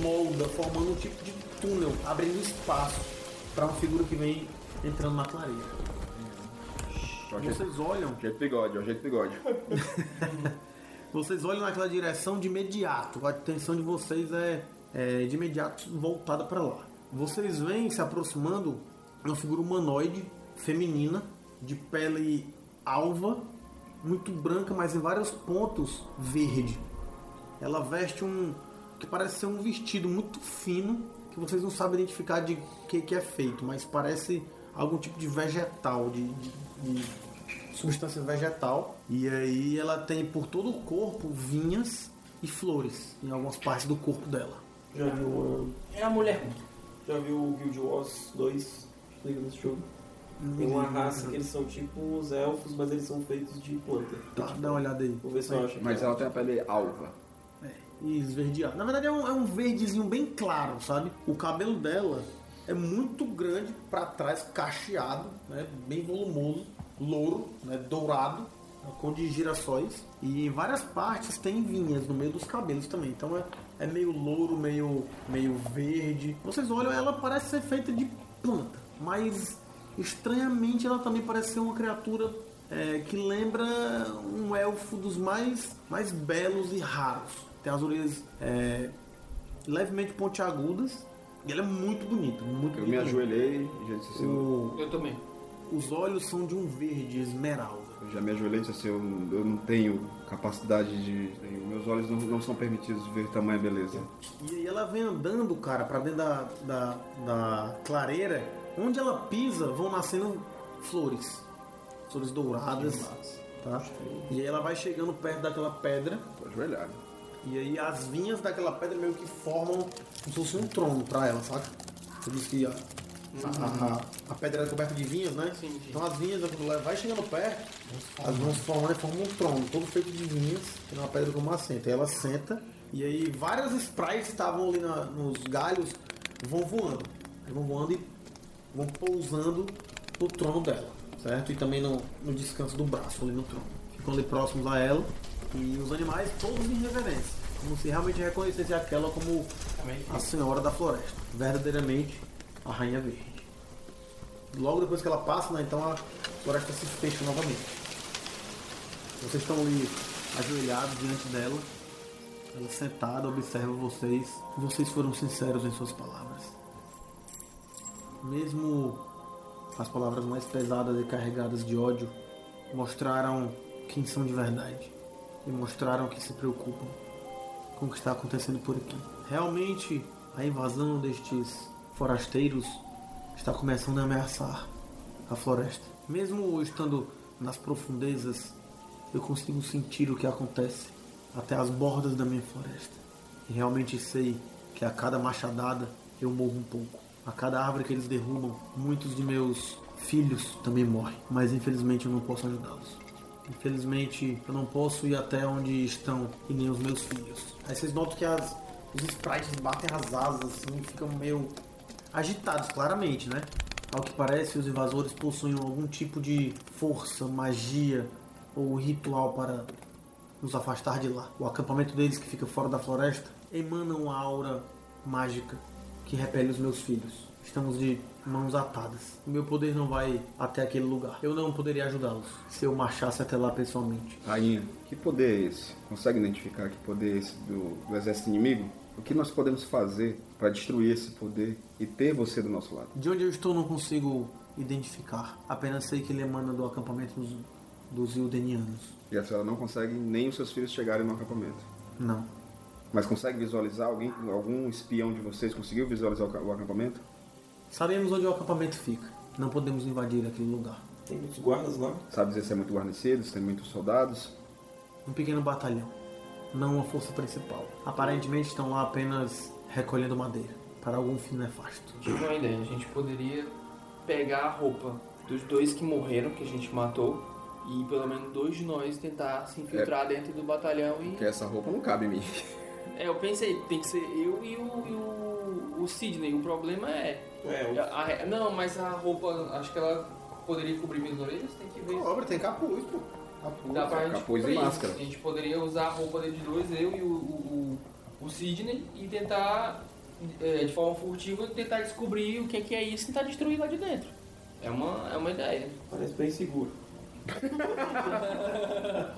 C: molda, formando um tipo de túnel, abrindo espaço para uma figura que vem entrando na clareira. Vocês olham
E: Jeito bigode, ó, jeito bigode.
C: Vocês olham naquela direção de imediato. A atenção de vocês é, é de imediato voltada para lá. Vocês veem se aproximando uma figura humanoide feminina de pele alva muito branca, mas em vários pontos verde. Ela veste um que parece ser um vestido muito fino, que vocês não sabem identificar de que, que é feito, mas parece algum tipo de vegetal, de, de- de substância vegetal. E aí ela tem por todo o corpo vinhas e flores em algumas partes do corpo dela.
D: Já viu.
A: É a mulher.
D: Já viu o Guild Wars 2? Liga desse jogo? Tem uma raça que eles são tipo os elfos, mas eles são feitos de planta.
C: Tá, dá uma olhada aí.
D: Vou ver se eu acho.
E: Mas ela tem a pele alva.
C: Esverdeado. Na verdade é um, é um verdezinho bem claro, sabe? O cabelo dela é muito grande pra trás, cacheado, né? Bem volumoso, louro, né? Dourado, né? cor de girassóis. E em várias partes tem vinhas no meio dos cabelos também. Então é, é meio louro, meio, meio verde. Vocês olham, ela parece ser feita de planta, mas estranhamente ela também parece ser uma criatura é, que lembra um elfo dos mais, mais belos e raros. Tem as orelhas é, levemente pontiagudas e ela é muito bonita, muito
E: Eu me ajoelhei e já disse assim,
C: O-
A: Eu também.
C: os olhos são de um verde esmeralda.
E: eu já me ajoelhei e disse assim, eu, não- eu não tenho capacidade de. Meus olhos não, não são permitidos ver tamanha beleza.
C: E aí ela vem andando, cara, pra dentro da, da, da clareira. Onde ela pisa, vão nascendo flores. Flores douradas. Tá? E aí ela vai chegando perto daquela pedra.
E: Tô ajoelhado.
C: E aí as vinhas daquela pedra meio que formam como se fosse um trono pra ela, saca? Você disse que a, a, a- a pedra era coberta de vinhas, né?
A: Sim, sim.
C: Então as vinhas, quando ela vai chegando perto, elas vão se formando e formam um trono, todo feito de vinhas, tem uma pedra como assento. Aí ela senta, e aí várias sprites que estavam ali na- nos galhos vão voando. Vão voando e vão pousando no trono dela, certo? E também no, no descanso do braço ali no trono. Ficam ali próximos a ela e os animais todos em reverência, como se realmente reconhecesse aquela como a senhora da floresta, verdadeiramente a rainha verde. Logo depois que ela passa, né, então a floresta se fecha novamente. Vocês estão ali ajoelhados diante dela, ela sentada observa vocês. Vocês foram sinceros em suas palavras. Mesmo as palavras mais pesadas e carregadas de ódio mostraram quem são de verdade e mostraram que se preocupam com o que está acontecendo por aqui. Realmente, a invasão destes forasteiros está começando a ameaçar a floresta. Mesmo estando nas profundezas, eu consigo sentir o que acontece até as bordas da minha floresta. E realmente sei que a cada machadada eu morro um pouco. A cada árvore que eles derrubam, muitos de meus filhos também morrem. Mas infelizmente eu não posso ajudá-los. Infelizmente eu não posso ir até onde estão e nem os meus filhos. Aí vocês notam que as, os sprites batem as asas assim, ficam meio agitados, claramente, né? Ao que parece, os invasores possuem algum tipo de força, magia ou ritual para nos afastar de lá. O acampamento deles, que fica fora da floresta, emana uma aura mágica que repele os meus filhos. Estamos de mãos atadas. O meu poder não vai até aquele lugar. Eu não poderia ajudá-los se eu marchasse até lá pessoalmente.
E: Rainha, que poder é esse? Consegue identificar que poder é esse do, do exército inimigo? O que nós podemos fazer para destruir esse poder e ter você do nosso lado?
C: De onde eu estou não consigo identificar. Apenas sei que ele emana do acampamento dos, dos Ildenianos.
E: E a senhora não consegue nem os seus filhos chegarem no acampamento.
C: Não.
E: Mas consegue visualizar alguém, algum espião de vocês conseguiu visualizar o ca- o acampamento?
C: Sabemos onde o acampamento fica. Não podemos invadir aquele lugar.
D: Tem muitos guardas lá.
E: Sabe dizer se é muito guarnecido, se tem muitos soldados?
C: Um pequeno batalhão. Não uma força principal. Aparentemente estão lá apenas recolhendo madeira. Para algum fim nefasto.
A: Tive uma ideia. A gente poderia pegar a roupa dos dois que morreram, que a gente matou, e pelo menos dois de nós tentar se infiltrar dentro do batalhão e.
E: Porque essa roupa não cabe em mim.
A: É, eu pensei, tem que ser eu e o, e o, o Sidney. O problema é.
D: É, o-
A: a- a- não, mas a roupa, acho que ela poderia cobrir minhas orelhas, tem que ver.
C: Cobra, tem capuz, pô. Capuz.
A: Dá pra gente
E: capuz e máscara.
A: A gente poderia usar a roupa deles dois, eu e o, o, o, o Sidney, e tentar, é, de forma furtiva, tentar descobrir o que, que é isso e tentar destruir lá de dentro. É uma, é uma ideia.
D: Parece bem seguro.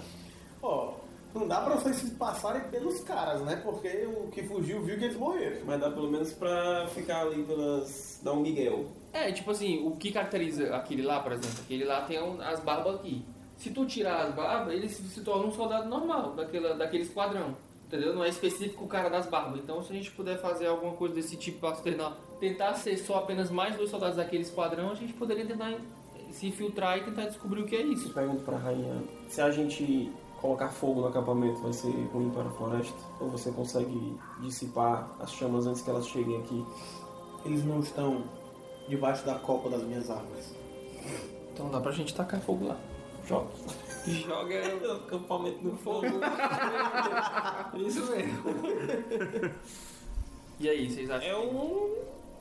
C: Ó, não dá pra vocês se passarem pelos caras, né? Porque o que fugiu viu que eles morreram.
D: Mas dá pelo menos pra ficar ali pelas. dar um Miguel.
A: É, tipo assim, o que caracteriza aquele lá, por exemplo? Aquele lá tem um- as barbas aqui. Se tu tirar as barbas, ele se, se torna um soldado normal, daquela, daquele esquadrão. Entendeu? Não é específico o cara das barbas. Então, se a gente puder fazer alguma coisa desse tipo para se tornar- tentar ser só apenas mais dois soldados daquele esquadrão, a gente poderia tentar se infiltrar e tentar descobrir o que é isso.
D: Eu pergunto pra rainha, se a gente colocar fogo no acampamento vai ser ruim para a floresta? Ou você consegue dissipar as chamas antes que elas cheguem aqui?
C: Eles não estão debaixo da copa das minhas árvores.
A: Então dá pra gente tacar fogo lá.
D: Joga.
A: Joga
D: o acampamento no fogo.
A: Isso mesmo. E aí, vocês acham?
D: É um.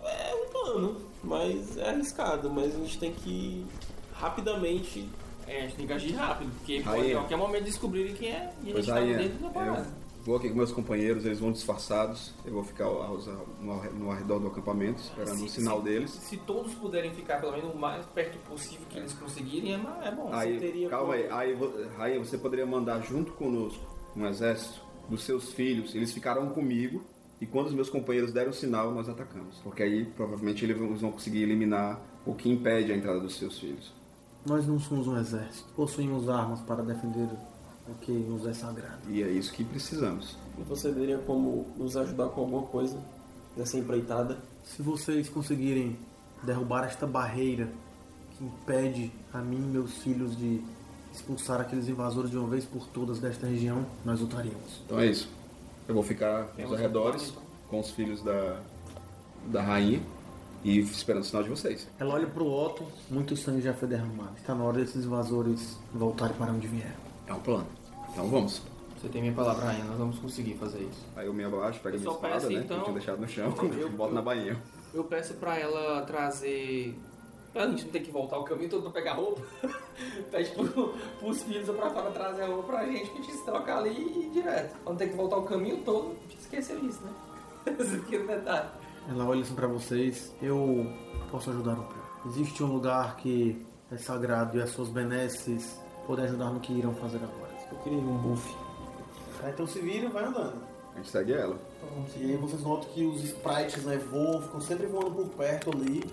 D: É um plano, mas é arriscado, mas a gente tem que rapidamente.
A: É, a gente tem que agir rápido, porque
E: Aí.
A: pode a qualquer momento descobrirem quem é e a gente tá
E: aí,
A: dentro da parada.
E: vou aqui com meus companheiros, eles vão disfarçados. Eu vou ficar ao- aos- no, no arredor do acampamento, esperando o sinal
A: se-
E: deles.
A: Se todos puderem ficar pelo menos o mais perto possível que eles conseguirem, é, é bom.
E: Aí, calma
D: como-
E: aí, aí, você poderia mandar junto conosco um exército dos seus filhos, eles ficarão comigo, e quando os meus companheiros derem o sinal, nós atacamos. Porque aí provavelmente eles vão conseguir eliminar o que impede a entrada dos seus filhos.
C: Nós não somos um exército. Possuímos armas para defender o que nos é sagrado.
E: E é isso que precisamos.
D: E você teria como nos ajudar com alguma coisa nessa empreitada?
C: Se vocês conseguirem derrubar esta barreira que impede a mim e meus filhos de expulsar aqueles invasores de uma vez por todas desta região, nós lutaríamos.
E: Então é isso. Eu vou ficar nos arredores com os filhos da, da rainha e esperando o sinal de vocês.
C: Ela olha pro Otto, muito sangue já foi derramado. Está na hora desses invasores voltarem para onde vieram.
E: É um plano. Então vamos.
A: Você tem minha palavra, Rainha, nós vamos conseguir fazer isso.
E: Aí eu me abaixo, pego minha espada,
A: peço,
E: né? Que
A: então-
E: eu tinha deixado no chão,
A: Eu-
E: boto na bainha.
A: Eu peço pra ela trazer. Pra gente não ter que voltar o caminho todo pra pegar roupa. Pede pro, pros filhos ou pra fora trazer a roupa pra gente que a gente se trocar ali e ir direto. Pra não ter que voltar o caminho todo. A gente esqueceu isso, né? Esse pequeno detalhe.
C: Ela olha assim pra vocês. Eu posso ajudar um pouco. Existe um lugar que é sagrado e as suas benesses podem ajudar no que irão fazer agora.
D: Eu queria um buff.
C: Então se vira e vai andando.
E: A gente segue ela.
C: E aí vocês notam que os sprites né, voam, ficam sempre voando por perto ali.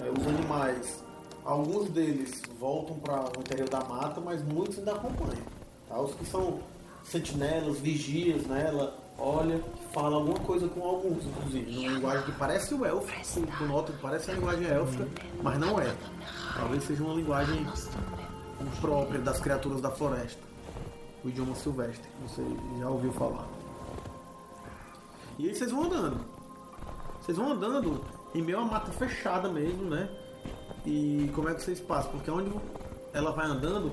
C: É, os animais, alguns deles voltam para o interior da mata, mas muitos ainda acompanham. Tá? Os que são sentinelas, vigias, né? Olha, fala alguma coisa com alguns, inclusive, numa linguagem que parece o élfico, tu nota que parece a linguagem élfica, mas não é. Talvez seja uma linguagem própria das criaturas da floresta. O idioma silvestre, você já ouviu falar. E aí vocês vão andando. Vocês vão andando em meio a mata fechada mesmo, né? E como é que vocês passam? Porque onde ela vai andando,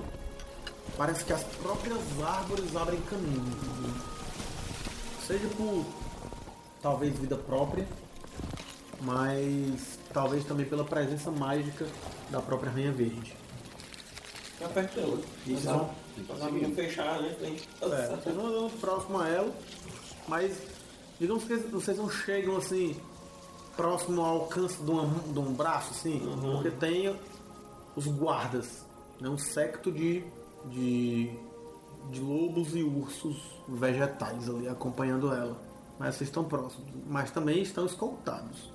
C: parece que as próprias árvores abrem caminho. Seja por talvez vida própria, mas talvez também pela presença mágica da própria Rainha Verde.
D: Fica perto dela.
C: E vocês vão,
D: Os amigos fechar, né? Tem-
C: é, vocês vão andando próximo a ela, mas digamos que vocês não chegam assim próximo ao alcance de, uma- de um braço, assim, porque tem os guardas, né, um secto de, de, de lobos e ursos vegetais ali acompanhando ela. Mas vocês estão próximos, mas também estão escoltados,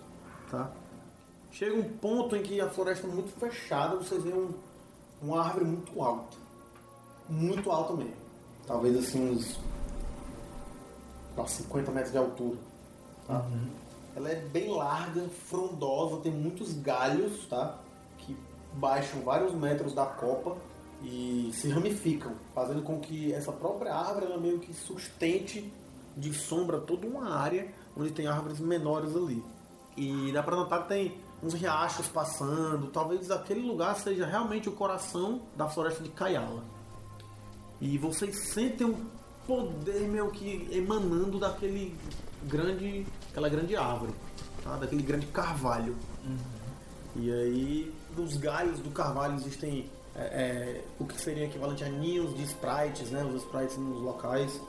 C: tá? Chega um ponto em que a floresta é muito fechada, vocês veem um, uma árvore muito alta. Muito alta mesmo. Talvez assim uns pra 50 metros de altura. Tá? Ela é bem larga, frondosa, tem muitos galhos, tá? Que baixam vários metros da copa e se ramificam, fazendo com que essa própria árvore ela meio que sustente de sombra toda uma área onde tem árvores menores ali. E dá pra notar que tem uns riachos passando, talvez aquele lugar seja realmente o coração da floresta de Kayala. E vocês sentem um poder meio que emanando daquele grande, aquela grande árvore, tá? daquele grande carvalho. E aí, nos galhos do carvalho existem é, é, o que seria equivalente a ninhos de sprites, né? Os sprites nos locais.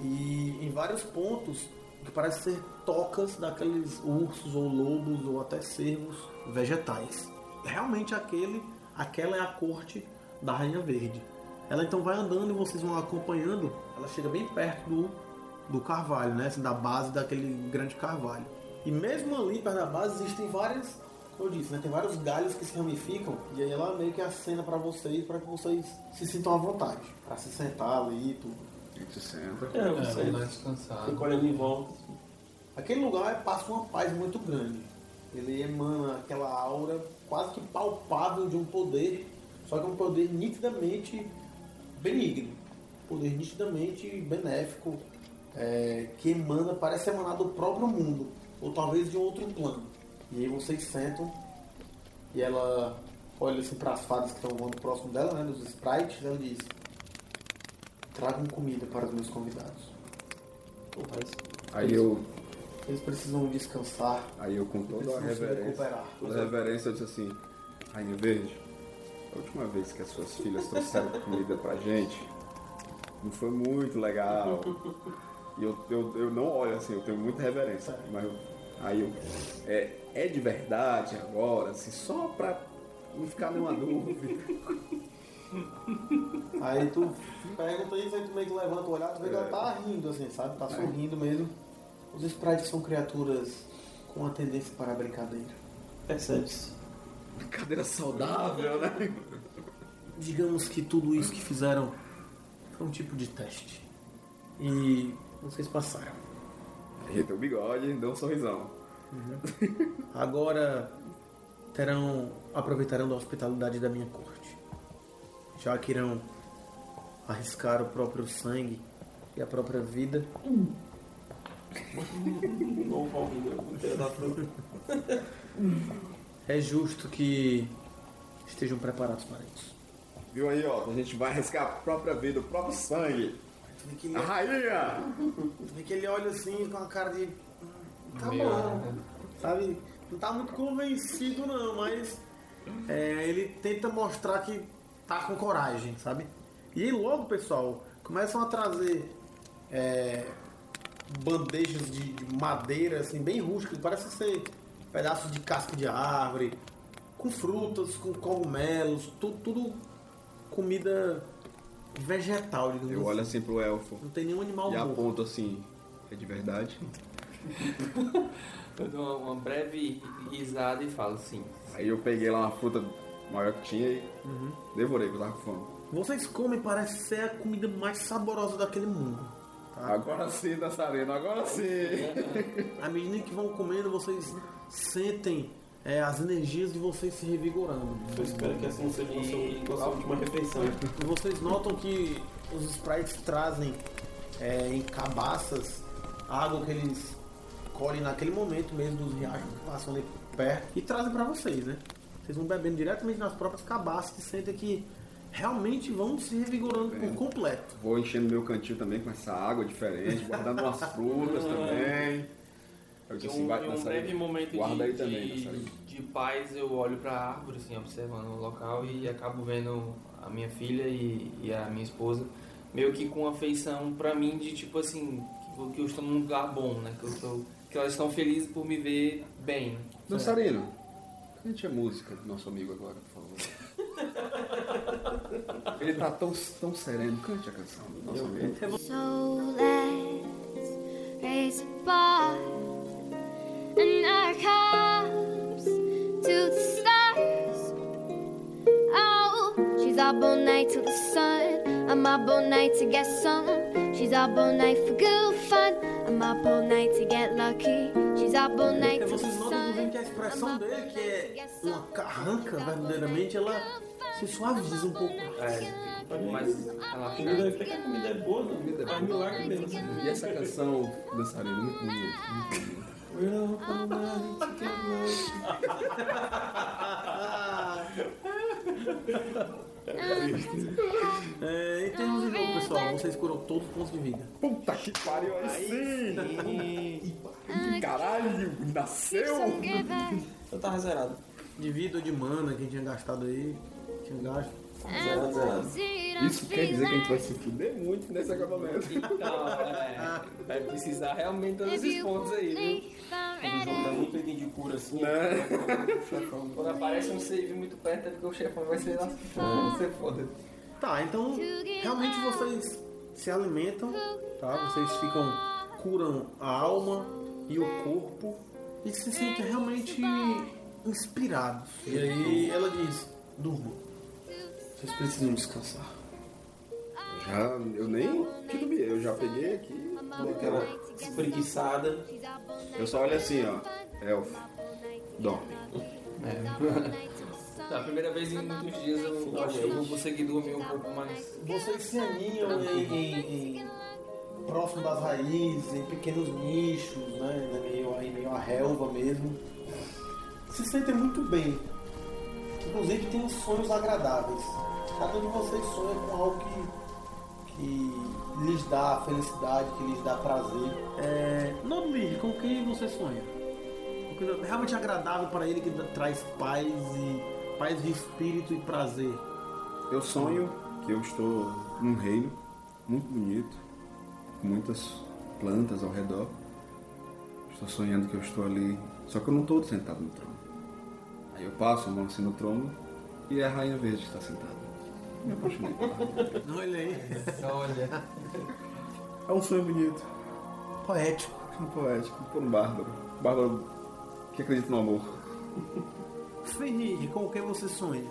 C: E em vários pontos, que parece ser tocas daqueles ursos ou lobos ou até cervos vegetais. Realmente aquele, aquela é a corte da Rainha Verde. Ela então vai andando e vocês vão acompanhando. Ela chega bem perto do, do carvalho, né? Assim, da base daquele grande carvalho. E mesmo ali, perto da base, existem várias como eu disse, né? Tem vários galhos que se ramificam e aí ela meio que acena pra vocês, pra que vocês se sintam à vontade. Pra se sentar ali e tudo.
E: A gente se senta.
D: É,
A: Vamos
D: você
A: dar descansado.
D: fica olhando em volta.
C: Aquele lugar passa uma paz muito grande. Ele emana aquela aura quase que palpável de um poder, só que é um poder nitidamente benigno. Um poder nitidamente benéfico, é, que emana, parece emanar do próprio mundo, ou talvez de um outro plano. E aí vocês sentam e ela olha assim para as fadas que estão voando próximo dela, né, dos sprites, e ela diz: Tragam comida para os meus convidados.
D: Faz.
E: Aí eu,
C: Eles precisam descansar,
E: aí eu com toda a reverência, toda a reverência, eu disse assim, Rainha Verde, a última vez que as suas filhas trouxeram comida pra gente, não foi muito legal. E eu, eu, eu não olho assim, eu tenho muita reverência. Mas eu- aí eu. É, é de verdade agora, assim, só pra não ficar nenhuma dúvida.
C: Aí tu pergunta isso, aí tu meio que levanta o olhar, tu vê que ela tá rindo, assim, sabe? Tá sorrindo mesmo. Os sprites são criaturas com uma tendência para a brincadeira.
D: Percebe-se.
E: Brincadeira saudável, né?
C: Digamos que tudo isso que fizeram foi um tipo de teste. E vocês passaram.
E: Ajeitei o bigode, deu um sorrisão.
C: Agora terão aproveitarão da hospitalidade da minha corte. Já que irão arriscar o próprio sangue e a própria vida, é justo que estejam preparados para isso.
E: Viu aí, ó? A gente vai arriscar a própria vida, o próprio sangue.
C: Tu vê que ele,
E: A rainha!
C: tu vê que ele olha assim com a cara de. "Hum, Tá
A: Meio,
C: bom.
A: né?
C: Sabe? Não tá muito convencido não, mas é, ele tenta mostrar que tá com coragem, sabe? E aí logo, pessoal, começam a trazer é, bandejas de, de madeira, assim, bem rústicas, parece ser pedaços de casca de árvore, com frutas, com cogumelos, tudo, tudo comida vegetal, digamos
E: Eu
C: assim.
E: olho assim pro elfo
C: Não tem nenhum animal
E: e
C: morto.
E: aponto assim. É de verdade?
A: Eu dou uma, uma breve risada e falo assim.
E: Aí eu peguei lá uma fruta maior que tinha e
C: Uhum.
E: devorei, porque eu tava com fome.
C: Vocês comem, parece ser a comida mais saborosa daquele mundo. tá?
E: Agora sim, dançarino, agora sim!
C: À medida que vão comendo, vocês sentem é, as energias de vocês se revigorando.
D: Eu espero que essa não seja a a sua última refeição.
C: E vocês notam que os sprites trazem é, em cabaças água que eles colhem naquele momento mesmo dos riachos que passam ali perto e trazem pra vocês, né? Vocês vão bebendo diretamente nas próprias cabaças e sentem que realmente vão se revigorando por completo.
E: Vou enchendo meu cantinho também com essa água diferente, guardando umas frutas também. Eu
A: Em
E: disse assim,
A: um,
E: vai
A: em um breve momento
E: Guarda
A: de,
E: aí também,
A: de, de paz, eu olho pra árvore, assim, observando o local e acabo vendo a minha filha e, e a minha esposa meio que com afeição pra mim de tipo assim, que, eu- que eu estou num lugar bom, né? Que, eu tô, que elas estão felizes por me ver bem. né?
E: Dançarino, cante a música do nosso amigo agora, por favor. Ele tá tão, tão sereno, cante a canção do nosso amigo.
I: So let's raise a bar up all night till the sun. I'm up all night to get some. She's up all night for good fun. I'm up all night to get lucky. She's up all night till the sun.
C: que a expressão dele, que é uma carranca verdadeiramente, ela se suaviza um pouco.
A: É, mais
D: Comida,
A: relaxado.
D: até que a comida é boa, não.
E: Comida é
D: Faz
E: boa.
D: milagre mesmo.
E: E essa canção, bonita, muito bonita.
D: We're up all night to get.
C: É, em termos de jogo, pessoal, vocês curam todos os pontos de vida.
E: Puta que pariu, aí sim! Caralho, nasceu!
D: Eu tava zerado.
C: De vida ou de mana, quem tinha gastado aí, tinha gasto.
D: Zerado.
E: Isso quer dizer que a gente vai se fuder muito nesse acampamento.
A: Então, é, vai precisar realmente todos esses pontos aí, viu?
D: O jogo dá muito item de cura assim.
E: Né?
D: Chefão.
A: Quando aparece um save muito perto é porque o chefão vai ser nossa, vai ser foda.
C: Tá, então realmente vocês se alimentam, tá? Vocês ficam, curam a alma e o corpo e se sentem realmente inspirados. E aí ela diz: durma. Vocês precisam descansar.
E: Já, eu nem titubeei, eu já peguei aqui.
D: Dou aquela espreguiçada.
E: Eu só olho assim, ó. Elfo. Dorme.
A: Tá, a primeira vez em muitos dias eu acho que eu vou conseguir dormir um pouco mais.
C: Vocês se aninham em, em- em- próximo das raízes, em pequenos nichos, né? né, Meio, aí meio a relva mesmo. Se sentem muito bem. Inclusive tem sonhos agradáveis. Cada um de vocês sonha com algo que, que lhes dá felicidade, que lhes dá prazer. É, Nodli, com quem você sonha? Uma coisa realmente agradável para ele, que traz paz e paz de espírito e prazer.
E: Eu sonho que eu estou num reino muito bonito, com muitas plantas ao redor. Estou sonhando que eu estou ali, só que eu não estou sentado no trono. Aí eu passo a mão assim no trono e a rainha verde está sentada. Me apaixonei.
C: Olha aí.
A: Olha.
E: É um sonho bonito,
C: Poético.
E: um poético, por um bárbaro. Bárbaro que acredita no amor.
C: Ferri, com quem você sonha?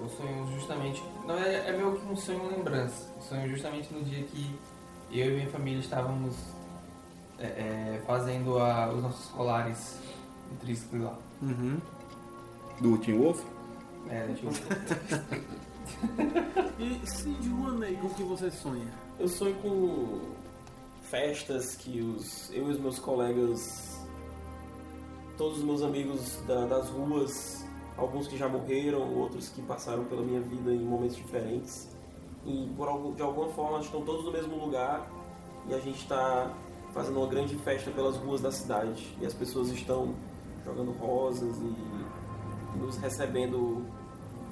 A: Eu sonho justamente. Não, é, é meio que um sonho lembrança. Eu sonho justamente no dia que eu e minha família estávamos é, é, fazendo a- os nossos colares intrínsecos lá.
C: Uhum.
E: Do Tim Wolf?
A: É, deixa eu ver.
C: E Cid Rouanet, com quem você sonha?
D: Eu sonho com festas que os, eu e os meus colegas, todos os meus amigos da- das ruas, alguns que já morreram, outros que passaram pela minha vida em momentos diferentes. E por algum, de alguma forma estão todos no mesmo lugar e a gente está fazendo uma grande festa pelas ruas da cidade. E as pessoas estão jogando rosas e nos recebendo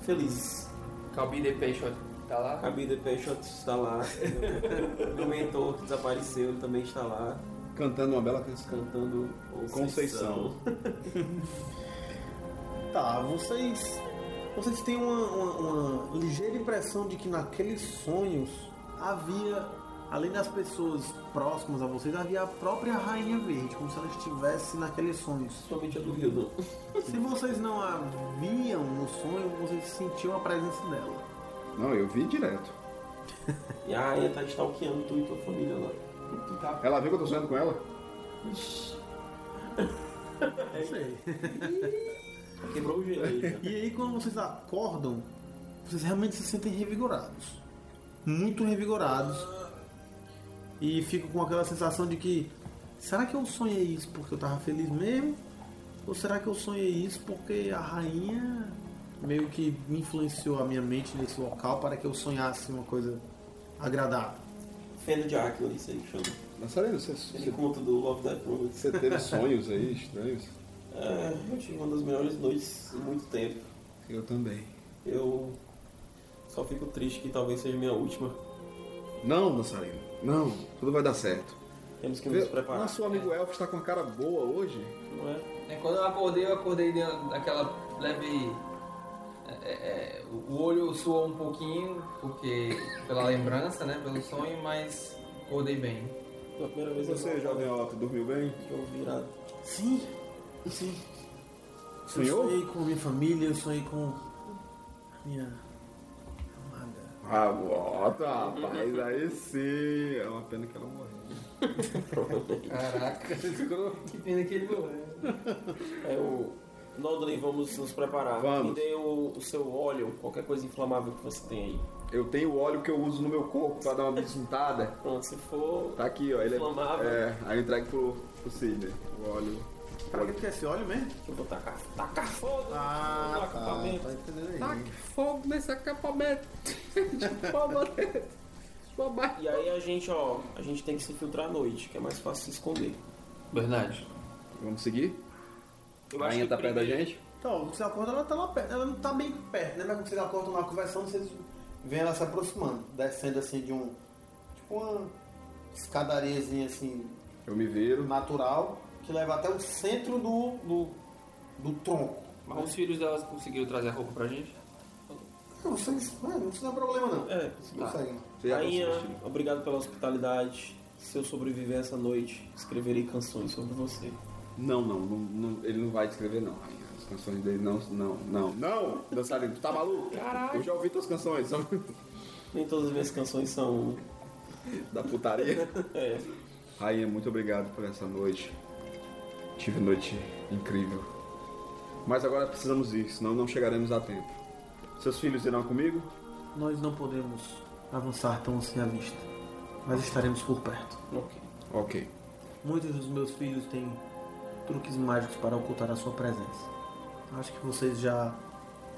D: felizes.
A: Calbi de Peixe, tá lá?
D: Cabi de Peixoto está lá. Meu mentor que desapareceu, ele também está lá,
E: Cantando uma bela canção.
D: cantando
E: Conceição.
C: Tá, vocês. Vocês têm uma, uma- uma ligeira impressão de que naqueles sonhos havia, além das pessoas próximas a vocês, havia a própria Rainha Verde, como se ela estivesse naqueles sonhos.
D: Somente a do Rio,
C: Se vocês não a viam no sonho, vocês sentiam a presença dela.
E: Não, eu vi direto.
D: E a rainha tá stalkeando tu e tua família lá.
E: Ela viu que eu tô sonhando com ela?
C: Não sei.
D: Quebrou o gelo aí.
C: E aí quando vocês acordam, vocês realmente se sentem revigorados. Muito revigorados. E ficam com aquela sensação de que será que eu sonhei isso porque eu tava feliz mesmo? Ou será que eu sonhei isso porque a rainha meio que influenciou a minha mente nesse local para que eu sonhasse uma coisa agradável?
D: Fenda de Áquila, isso aí que chama.
E: Nazareno, você,
D: Ele
E: você,
D: conta do Love Robots.
E: você teve sonhos aí estranhos?
D: É, eu tive uma das melhores noites em muito tempo.
E: Eu também.
D: Eu só fico triste que talvez seja minha última.
E: Não, Nazareno. Não, tudo vai dar certo.
D: Temos que nos
E: Vê,
D: preparar.
E: Nosso amigo Elfo está com a cara boa hoje.
D: Não é?
A: É, quando eu acordei, eu acordei dentro daquela leve. é, é, o olho suou um pouquinho, porque pela lembrança, né? Pelo sonho, mas acordei bem.
D: Pela primeira vez
E: Você,
D: eu
E: jovem Otto, dormiu bem?
D: eu virado.
C: Sim, sim.
E: Sonhou?
C: Eu sonhei com minha família, eu sonhei com a minha.
E: Ah, Otto, rapaz, aí sim. É uma pena que ela morreu.
A: Caraca, que pena que ele morreu.
D: É o. Nodley, vamos nos preparar.
E: Vamos.
D: Me dê o, o seu óleo, qualquer coisa inflamável que você tem aí.
E: Eu tenho o óleo que eu uso no meu corpo pra dar uma besuntada.
D: Pronto, se for.
E: Tá aqui, ó. Ele
D: Inflamável.
E: é, é, aí eu entrego pro, pro Sidney. O óleo.
C: Pra que tu quer esse óleo mesmo?
D: Eu vou tacar, tacar fogo
C: Ah,
D: no
C: tá.
D: acampamento.
C: Tá aí.
A: fogo nesse acampamento.
D: E aí a gente, ó, a gente tem que se filtrar à noite, que é mais fácil se esconder.
A: Verdade.
E: Vamos seguir?
D: Eu
E: A rainha
D: que
E: tá perto da gente?
C: Então, você acorda, ela tá lá perto. Ela não tá bem perto, né? Mas quando vocês acordam lá conversando, vocês veem ela se aproximando, descendo assim de um. Tipo uma escadariazinha assim,
E: Eu me viro.
C: natural, que leva até o centro do. do, do tronco.
A: Mas os filhos delas conseguiram trazer a roupa pra gente?
C: Não, vocês. Não, não tem problema não.
D: É,
C: Conseguem.
E: Você já
D: Rainha,
E: conseguiu.
D: obrigado pela hospitalidade. Se eu sobreviver essa noite, escreverei canções sobre você.
E: Não, não, não, não, ele não vai descrever não, rainha. As canções dele não, não, não, não, dançarino, tu tá maluco?
D: Caralho.
E: Eu já ouvi tuas canções, são
D: Nem todas as minhas canções são.
E: da putaria.
D: É.
E: Rainha, muito obrigado por essa noite. Tive noite incrível. Mas agora precisamos ir, senão não chegaremos a tempo. Seus filhos irão comigo?
C: Nós não podemos avançar tão assim à vista, mas estaremos por perto.
D: Ok.
E: Ok.
C: Muitos dos meus filhos têm truques mágicos para ocultar a sua presença. Acho que vocês já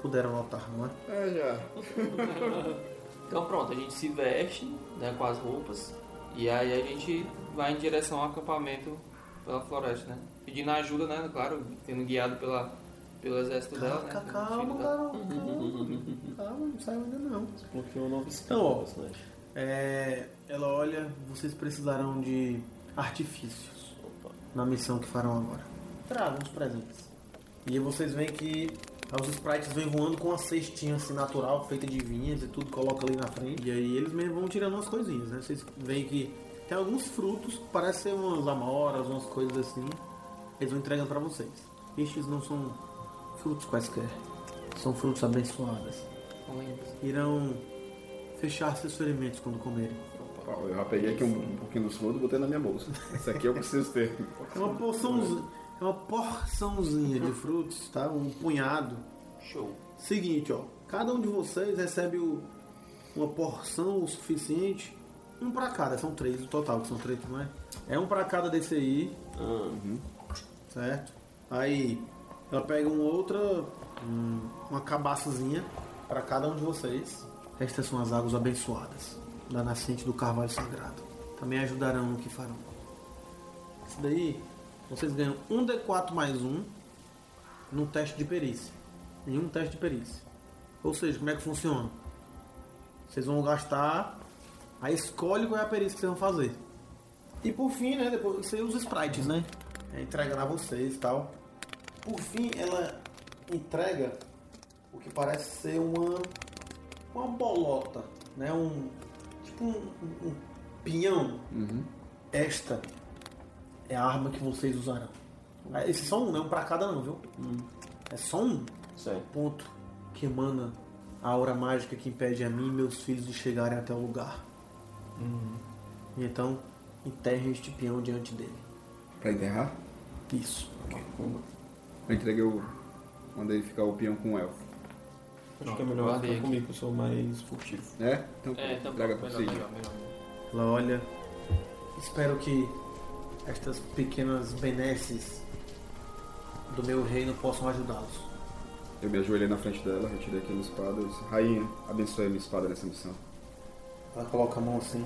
C: puderam notar, não é?
E: É, já.
A: Então pronto, a gente se veste né, com as roupas e aí a gente vai em direção ao acampamento pela floresta, né? Pedindo ajuda, né? Claro, sendo guiado pela, pelo exército dela, né?
C: Calma, calma, garoto. Calma, calma, não saiu ainda não.
D: Desbloqueou um novo skill
C: Então, ó,
D: do personagem.
C: É, ela olha, vocês precisarão de artifícios na missão que farão agora. Tragam os presentes. E aí vocês veem que os sprites vêm voando com uma cestinha assim natural, feita de vinhas e tudo, coloca ali na frente. E aí eles mesmo vão tirando umas coisinhas, né? Vocês veem que tem alguns frutos, parecem umas amoras, umas coisas assim. Eles vão entregando pra vocês. Estes não são frutos quaisquer, são frutos abençoados. Irão fechar seus ferimentos quando comerem.
E: Eu já peguei aqui um, um pouquinho dos frutos e botei na minha bolsa. Esse aqui eu preciso ter.
C: É uma porçãozinha, é uma porçãozinha de frutos, tá? Um punhado.
A: Show.
C: Seguinte, ó. Cada um de vocês recebe o- uma porção o suficiente. Um pra cada, são três no total, que são três, não é? É um pra cada desse aí,
D: Ah,
C: certo? Aí ela pega uma outra, um- uma cabaçazinha pra cada um de vocês. Estas são as águas abençoadas da nascente do carvalho sagrado. Também ajudarão no que farão. Isso daí, vocês ganham um D4 mais um no teste de perícia. Em um teste de perícia. Ou seja, como é que funciona? Vocês vão gastar, aí escolhe qual é a perícia que vocês vão fazer. E por fim, né, depois você usa sprites, né? É, entregando a vocês e tal. Por fim, ela entrega o que parece ser uma uma bolota, né? Um tipo um, um- um pinhão. Esta é a arma que vocês usarão. Ah, Esse é só um, não é um pra cada não, viu? É só um
D: certo.
C: ponto que emana a aura mágica que impede a mim e meus filhos de chegarem até o lugar. E então enterre este peão diante dele.
E: Pra enterrar?
C: Isso.
E: Eu entreguei o. Mandei ficar o peão com o elfo.
D: Acho que é melhor ficar comigo, que eu sou mais furtivo.
E: É? Então,
A: É, então melhor, melhor, melhor.
C: Ela olha. Espero que estas pequenas benesses do meu reino possam ajudá-los.
E: Eu me ajoelhei na frente dela, retirei aquela espada e disse, Rainha, abençoe a minha espada nessa missão.
C: Ela coloca a mão assim.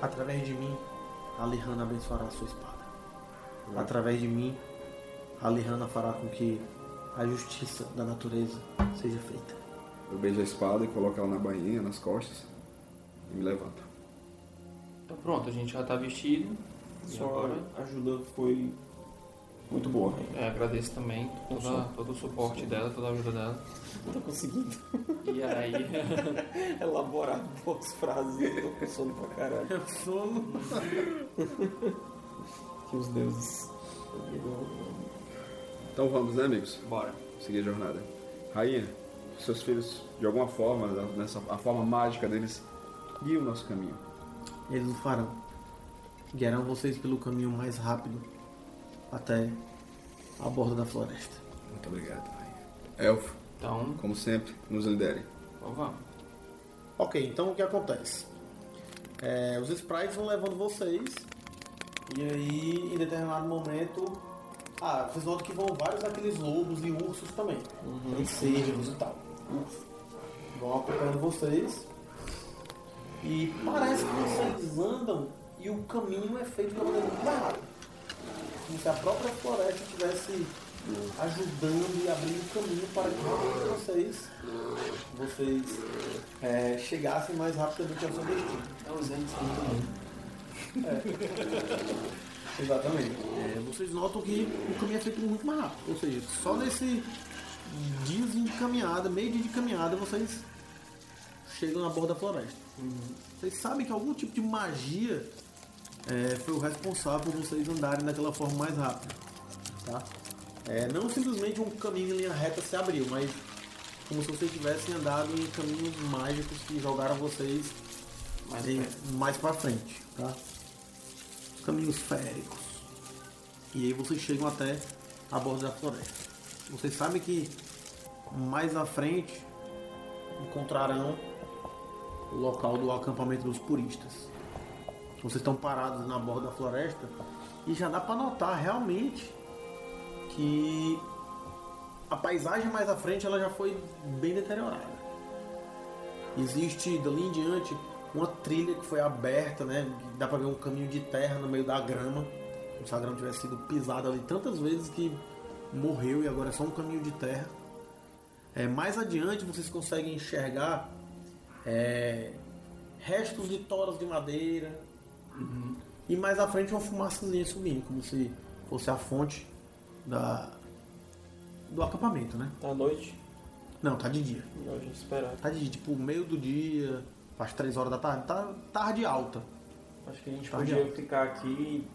C: Através de mim, a Lihana abençoará a sua espada. Através de mim, a Lihana fará com que a justiça da natureza seja feita.
E: Eu beijo a espada e coloco ela na bainha, nas costas e me levanto.
A: Então pronto, a gente já tá vestido. E
D: Sua
A: agora
D: ajuda foi muito boa,
A: é, agradeço também toda, todo o suporte dela, toda a ajuda dela.
D: Não tô conseguindo
A: E aí.
D: elaborar boas frases. Eu tô com sono pra caralho.
C: Eu sono.
D: Que os deuses.
E: Então vamos, né, amigos?
A: Bora.
E: Seguir a jornada. Rainha, seus filhos, de alguma forma, nessa, a forma mágica deles, guiam o nosso caminho.
C: Eles o farão. Guiarão vocês pelo caminho mais rápido até a borda da floresta.
E: Muito obrigado, Rainha. Elfo,
A: Então,
E: como sempre, nos lidere.
A: então vamos.
C: Ok, então o que acontece? É, os sprites vão levando vocês e aí em determinado momento. Ah, vocês notam que vão vários daqueles lobos e ursos também. Cervos e tal. Ursos. Vão acompanhando vocês. E parece que vocês andam e o caminho é feito de uma maneira muito errada. Como se a própria floresta estivesse ajudando e abrindo caminho para que vocês, vocês é, chegassem mais rapidamente ao seu destino.
A: É os entes
C: Exatamente. É, vocês notam que o caminho é feito muito mais rápido. Ou seja, só nesse diazinho de caminhada, meio dia de caminhada, vocês chegam na borda da floresta. Vocês sabem que algum tipo de magia é, foi o responsável por vocês andarem daquela forma mais rápida. Tá? É, não simplesmente um caminho em linha reta se abriu, mas como se vocês tivessem andado em caminhos mágicos que jogaram vocês
A: Mais
C: em- mais pra frente, tá? Os caminhos féricos. E aí vocês chegam até a borda da floresta. Vocês sabem que mais à frente encontrarão o local do acampamento dos puristas. Vocês estão parados na borda da floresta e já dá pra notar realmente que a paisagem mais à frente ela já foi bem deteriorada. Existe dali em diante uma trilha que foi aberta, né? Dá pra ver um caminho de terra no meio da grama. Como se a grama tivesse sido pisada ali tantas vezes que morreu e agora é só um caminho de terra. É, mais adiante vocês conseguem enxergar é, restos de toras de madeira. E mais à frente uma fumaçazinha subindo, como se fosse a fonte da, do acampamento, né?
D: À noite,
C: Não, tá de dia.
D: a gente esperar.
C: Tá de dia, tipo, meio do dia, às três horas da tarde. Tá tarde alta.
D: Acho que a gente
C: Tá
D: podia
C: legal.
D: ficar aqui e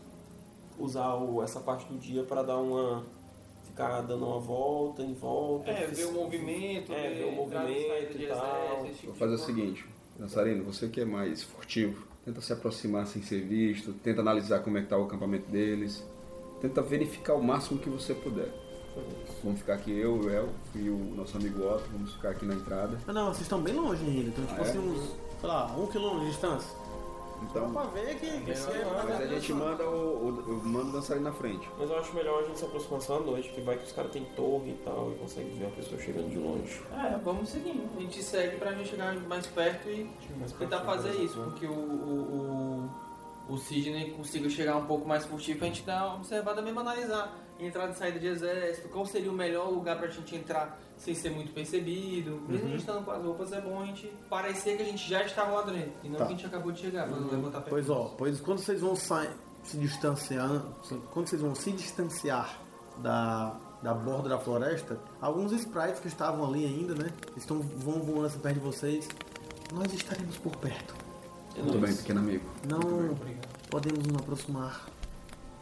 D: usar o- essa parte do dia para dar uma. ficar dando uma volta em volta.
A: É, ver o movimento,
D: É, ver o movimento e tal.
A: tipo
E: Vou
A: de
E: fazer o seguinte, Dançarino, você que é mais furtivo, tenta se aproximar sem ser visto, tenta analisar como é que tá o acampamento deles, tenta verificar o máximo que você puder. Vamos ficar aqui eu, o El e o nosso amigo Otto, vamos ficar aqui na entrada.
C: Ah, não, vocês estão bem longe ainda. Então, tipo
E: Ah, é?
C: assim, uns, sei lá, um quilômetro de distância.
E: Então,
C: Pra ver que, que é
E: mas a gente manda o, o, eu mando o dançarino na frente.
D: Mas eu acho melhor a gente se aproximar só à noite, que vai que os caras têm torre e tal, e consegue ver a pessoa chegando de longe.
A: É, vamos seguindo. A gente segue pra gente chegar mais perto e
D: mais
A: tentar
D: perto,
A: fazer
D: né?
A: isso, porque o, o, o, o Sidney consiga chegar um pouco mais furtivo pra gente dar uma observada mesmo, analisar entrada e saída de exército, qual seria o melhor lugar pra gente entrar sem ser muito percebido. Mesmo a gente estando com as roupas, é bom a gente parecer que a gente já estava lá dentro, e não
C: Tá.
A: que a gente acabou de chegar, pra não levantar perto.
C: Pois ó, pois quando vocês vão sair, se distanciar, quando vocês vão se distanciar da, da borda da floresta, alguns sprites que estavam ali ainda, né? Estão vão voando assim perto de vocês. Nós estaremos por perto.
E: Muito bem, pequeno amigo.
C: Não podemos nos aproximar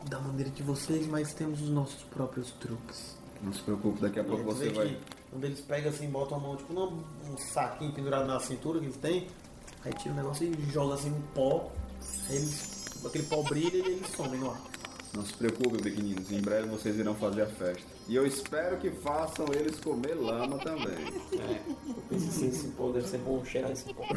C: da maneira de vocês, mas temos os nossos próprios truques.
E: Não se preocupe, daqui a pouco
C: Tu
E: você vai.
C: quando eles pegam assim, botam a mão, tipo, num um saquinho pendurado na cintura que eles têm, aí tira o negócio e joga assim um pó, aí eles, aquele pó brilha e eles somem no ar.
E: Não se preocupe, pequeninos, em breve vocês irão fazer a festa. E eu espero que façam eles comer lama também.
D: Pense assim, esse pó deve ser bom cheirar esse pó.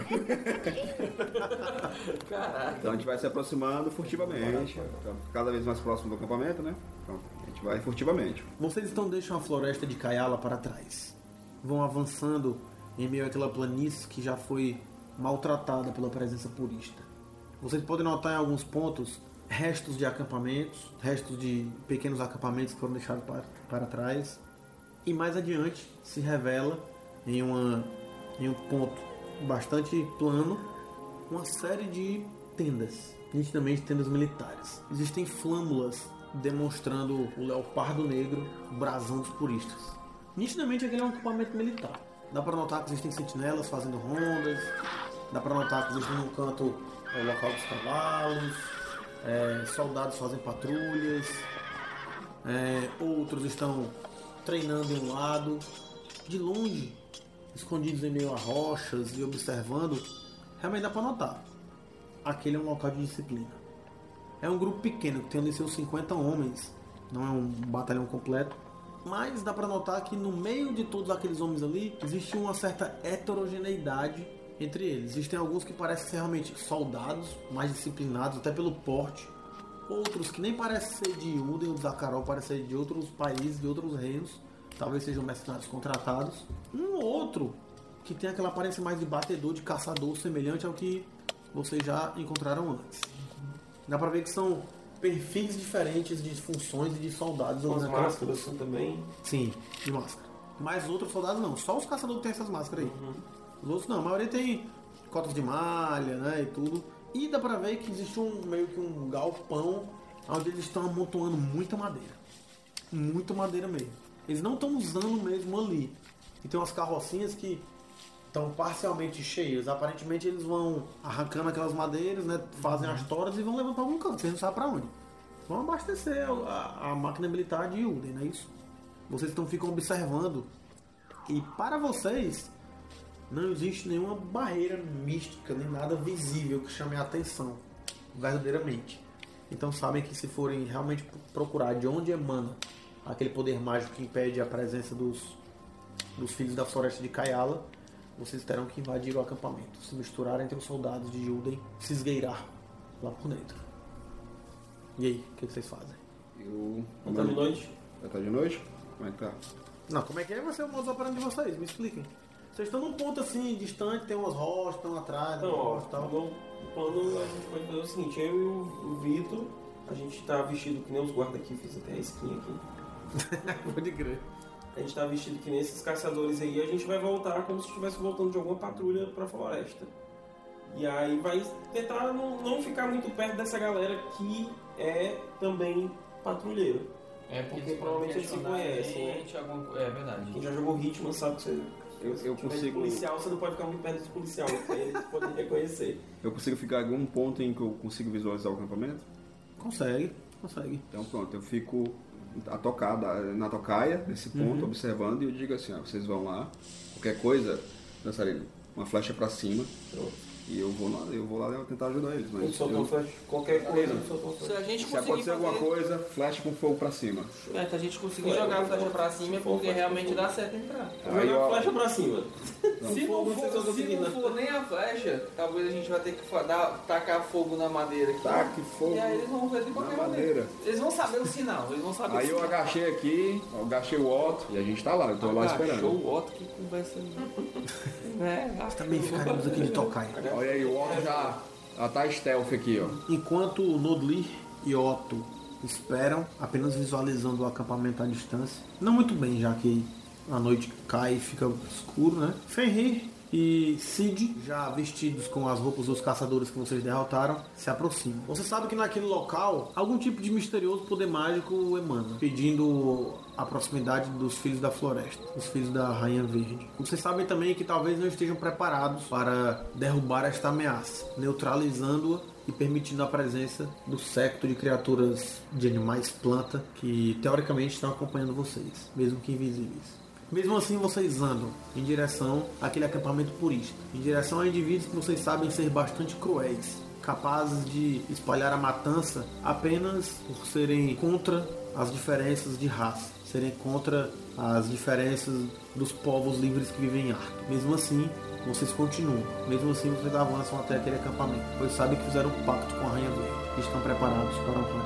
A: Caraca.
E: Então a gente vai se aproximando furtivamente. Então, cada vez mais próximo do acampamento, né? Então, a gente vai furtivamente.
C: Vocês então deixam a floresta de Kayala para trás. Vão avançando em meio àquela planície que já foi maltratada pela presença purista. Vocês podem notar em alguns pontos restos de acampamentos, restos de pequenos acampamentos que foram deixados para, para trás. E mais adiante se revela em, uma, em um ponto bastante plano uma série de tendas, nitidamente tendas militares. Existem flâmulas demonstrando o leopardo negro, o brasão dos puristas. Nitidamente aquele é um acampamento militar. Dá para notar que existem sentinelas fazendo rondas, dá para notar que existe num canto o local dos cavalos, é, soldados fazem patrulhas, é, outros estão treinando em um lado. De longe, escondidos em meio a rochas e observando, realmente dá para notar. Aquele é um local de disciplina. É um grupo pequeno que tem ali seus 50 homens, não é um batalhão completo, mas dá para notar que no meio de todos aqueles homens ali existe uma certa heterogeneidade entre eles. Existem alguns que parecem ser realmente soldados, mais disciplinados, até pelo porte. Outros que nem parecem ser de Uden ou de Zakarol, parecem ser de outros países, de outros reinos. Talvez sejam mercenários contratados. Um outro que tem aquela aparência mais de batedor, de caçador, semelhante ao que vocês já encontraram antes. Dá pra ver que são perfis diferentes de funções e de soldados.
D: Com as máscaras também.
C: Sim, de máscara. Mas outros soldados não, só os caçadores têm essas máscaras aí. Os outros não, a maioria tem cotas de malha, né, e tudo. E dá pra ver que existe um meio que um galpão onde eles estão amontoando muita madeira. Muita madeira mesmo. Eles não estão usando mesmo ali. E tem umas carrocinhas que estão parcialmente cheias. Aparentemente eles vão arrancando aquelas madeiras, né, fazem as toras e vão levando pra algum canto. Vocês não sabem pra onde. Vão abastecer a, a máquina militar de Uden, não é isso? Vocês então ficam observando e para vocês não existe nenhuma barreira mística nem nada visível que chame a atenção verdadeiramente. Então sabem que se forem realmente procurar de onde emana aquele poder mágico que impede a presença dos, dos filhos da floresta de Kayala, vocês terão que invadir o acampamento, se misturar entre os soldados de Julden, se esgueirar lá por dentro. E aí, o que, que vocês fazem?
E: Eu.
D: Tá de noite?
E: Já tá de noite? Como é que tá?
C: Não, como é que é? Vai ser o modus operandi de vocês? Me expliquem. Vocês estão num ponto assim, distante, tem umas rochas, estão atrás,
D: Então, ó,
C: rochas e tal.
D: o plano a gente pode fazer o seguinte, eu e o, o Vitor, a gente tá vestido que nem os guardas aqui, fiz até a skin aqui.
C: Pode crer.
D: A gente tá vestido que nem esses caçadores aí, a gente vai voltar como se estivesse voltando de alguma patrulha pra floresta. E aí vai tentar não, não ficar muito perto dessa galera que é também patrulheiro.
A: É
D: porque provavelmente eles se conhecem, né?
A: É verdade.
D: Quem já jogou Hitman sabe que você.
E: Eu, eu
D: de
E: consigo.
D: policial, você não pode ficar muito perto dos policiais, porque eles podem reconhecer.
E: Eu consigo ficar em algum ponto em que eu consigo visualizar o acampamento?
C: Consegue, consegue.
E: Então pronto, eu fico a tocar, da- na tocaia, nesse ponto, observando, e eu digo assim, ó, vocês vão lá, qualquer coisa, dançarino, uma flecha pra cima, e eu vou lá, eu vou lá tentar ajudar eles.
D: Eu
E: Mas
D: solto
E: eu-
D: flecha, qualquer coisa, eu solto uma
A: Se a gente
E: se
A: conseguir
E: acontecer alguma
A: fazer-
E: coisa, flecha com fogo pra cima.
A: É, se a gente conseguir
D: Foi,
A: jogar a flecha pra cima é porque realmente dá certo entrar.
E: Aí,
D: Joga
E: ó,
D: a flecha pra cima.
A: Se não,
D: vocês vão
A: for, se não
D: né?
A: for nem a flecha, talvez a gente vai ter que dar, tacar fogo na madeira aqui.
E: Taque fogo
A: E aí eles vão ver de qualquer
E: madeira.
A: maneira. Eles vão saber o sinal, eles vão saber
E: Aí eu
A: sinal.
E: agachei aqui, eu agachei o Otto, e a gente tá lá, eu tô lá
A: Agachou
E: esperando.
A: o Otto, que conversa aí. é,
C: Também ficaremos aqui de tocar.
E: Olha aí, o Otto já, já tá stealth aqui, ó.
C: Enquanto Nodli e Otto esperam, apenas visualizando o acampamento à distância. Não muito bem, já que a noite cai e fica escuro, né? Fenrir e Cid, já vestidos com as roupas dos caçadores que vocês derrotaram, se aproximam. Você sabe que naquele local algum tipo de misterioso poder mágico emana, pedindo a proximidade dos filhos da floresta, os filhos da Rainha Verde. Vocês sabem também que talvez não estejam preparados para derrubar esta ameaça, neutralizando-a e permitindo a presença do secto de criaturas de animais planta que teoricamente estão acompanhando vocês, mesmo que invisíveis. Mesmo assim, vocês andam em direção àquele acampamento purista, em direção a indivíduos que vocês sabem ser bastante cruéis, capazes de espalhar a matança apenas por serem contra as diferenças de raça, serem contra as diferenças dos povos livres que vivem em Arthur. Mesmo assim, vocês continuam, mesmo assim vocês avançam até aquele acampamento, pois sabem que fizeram um pacto com a Rainha Verde e estão preparados para honrar este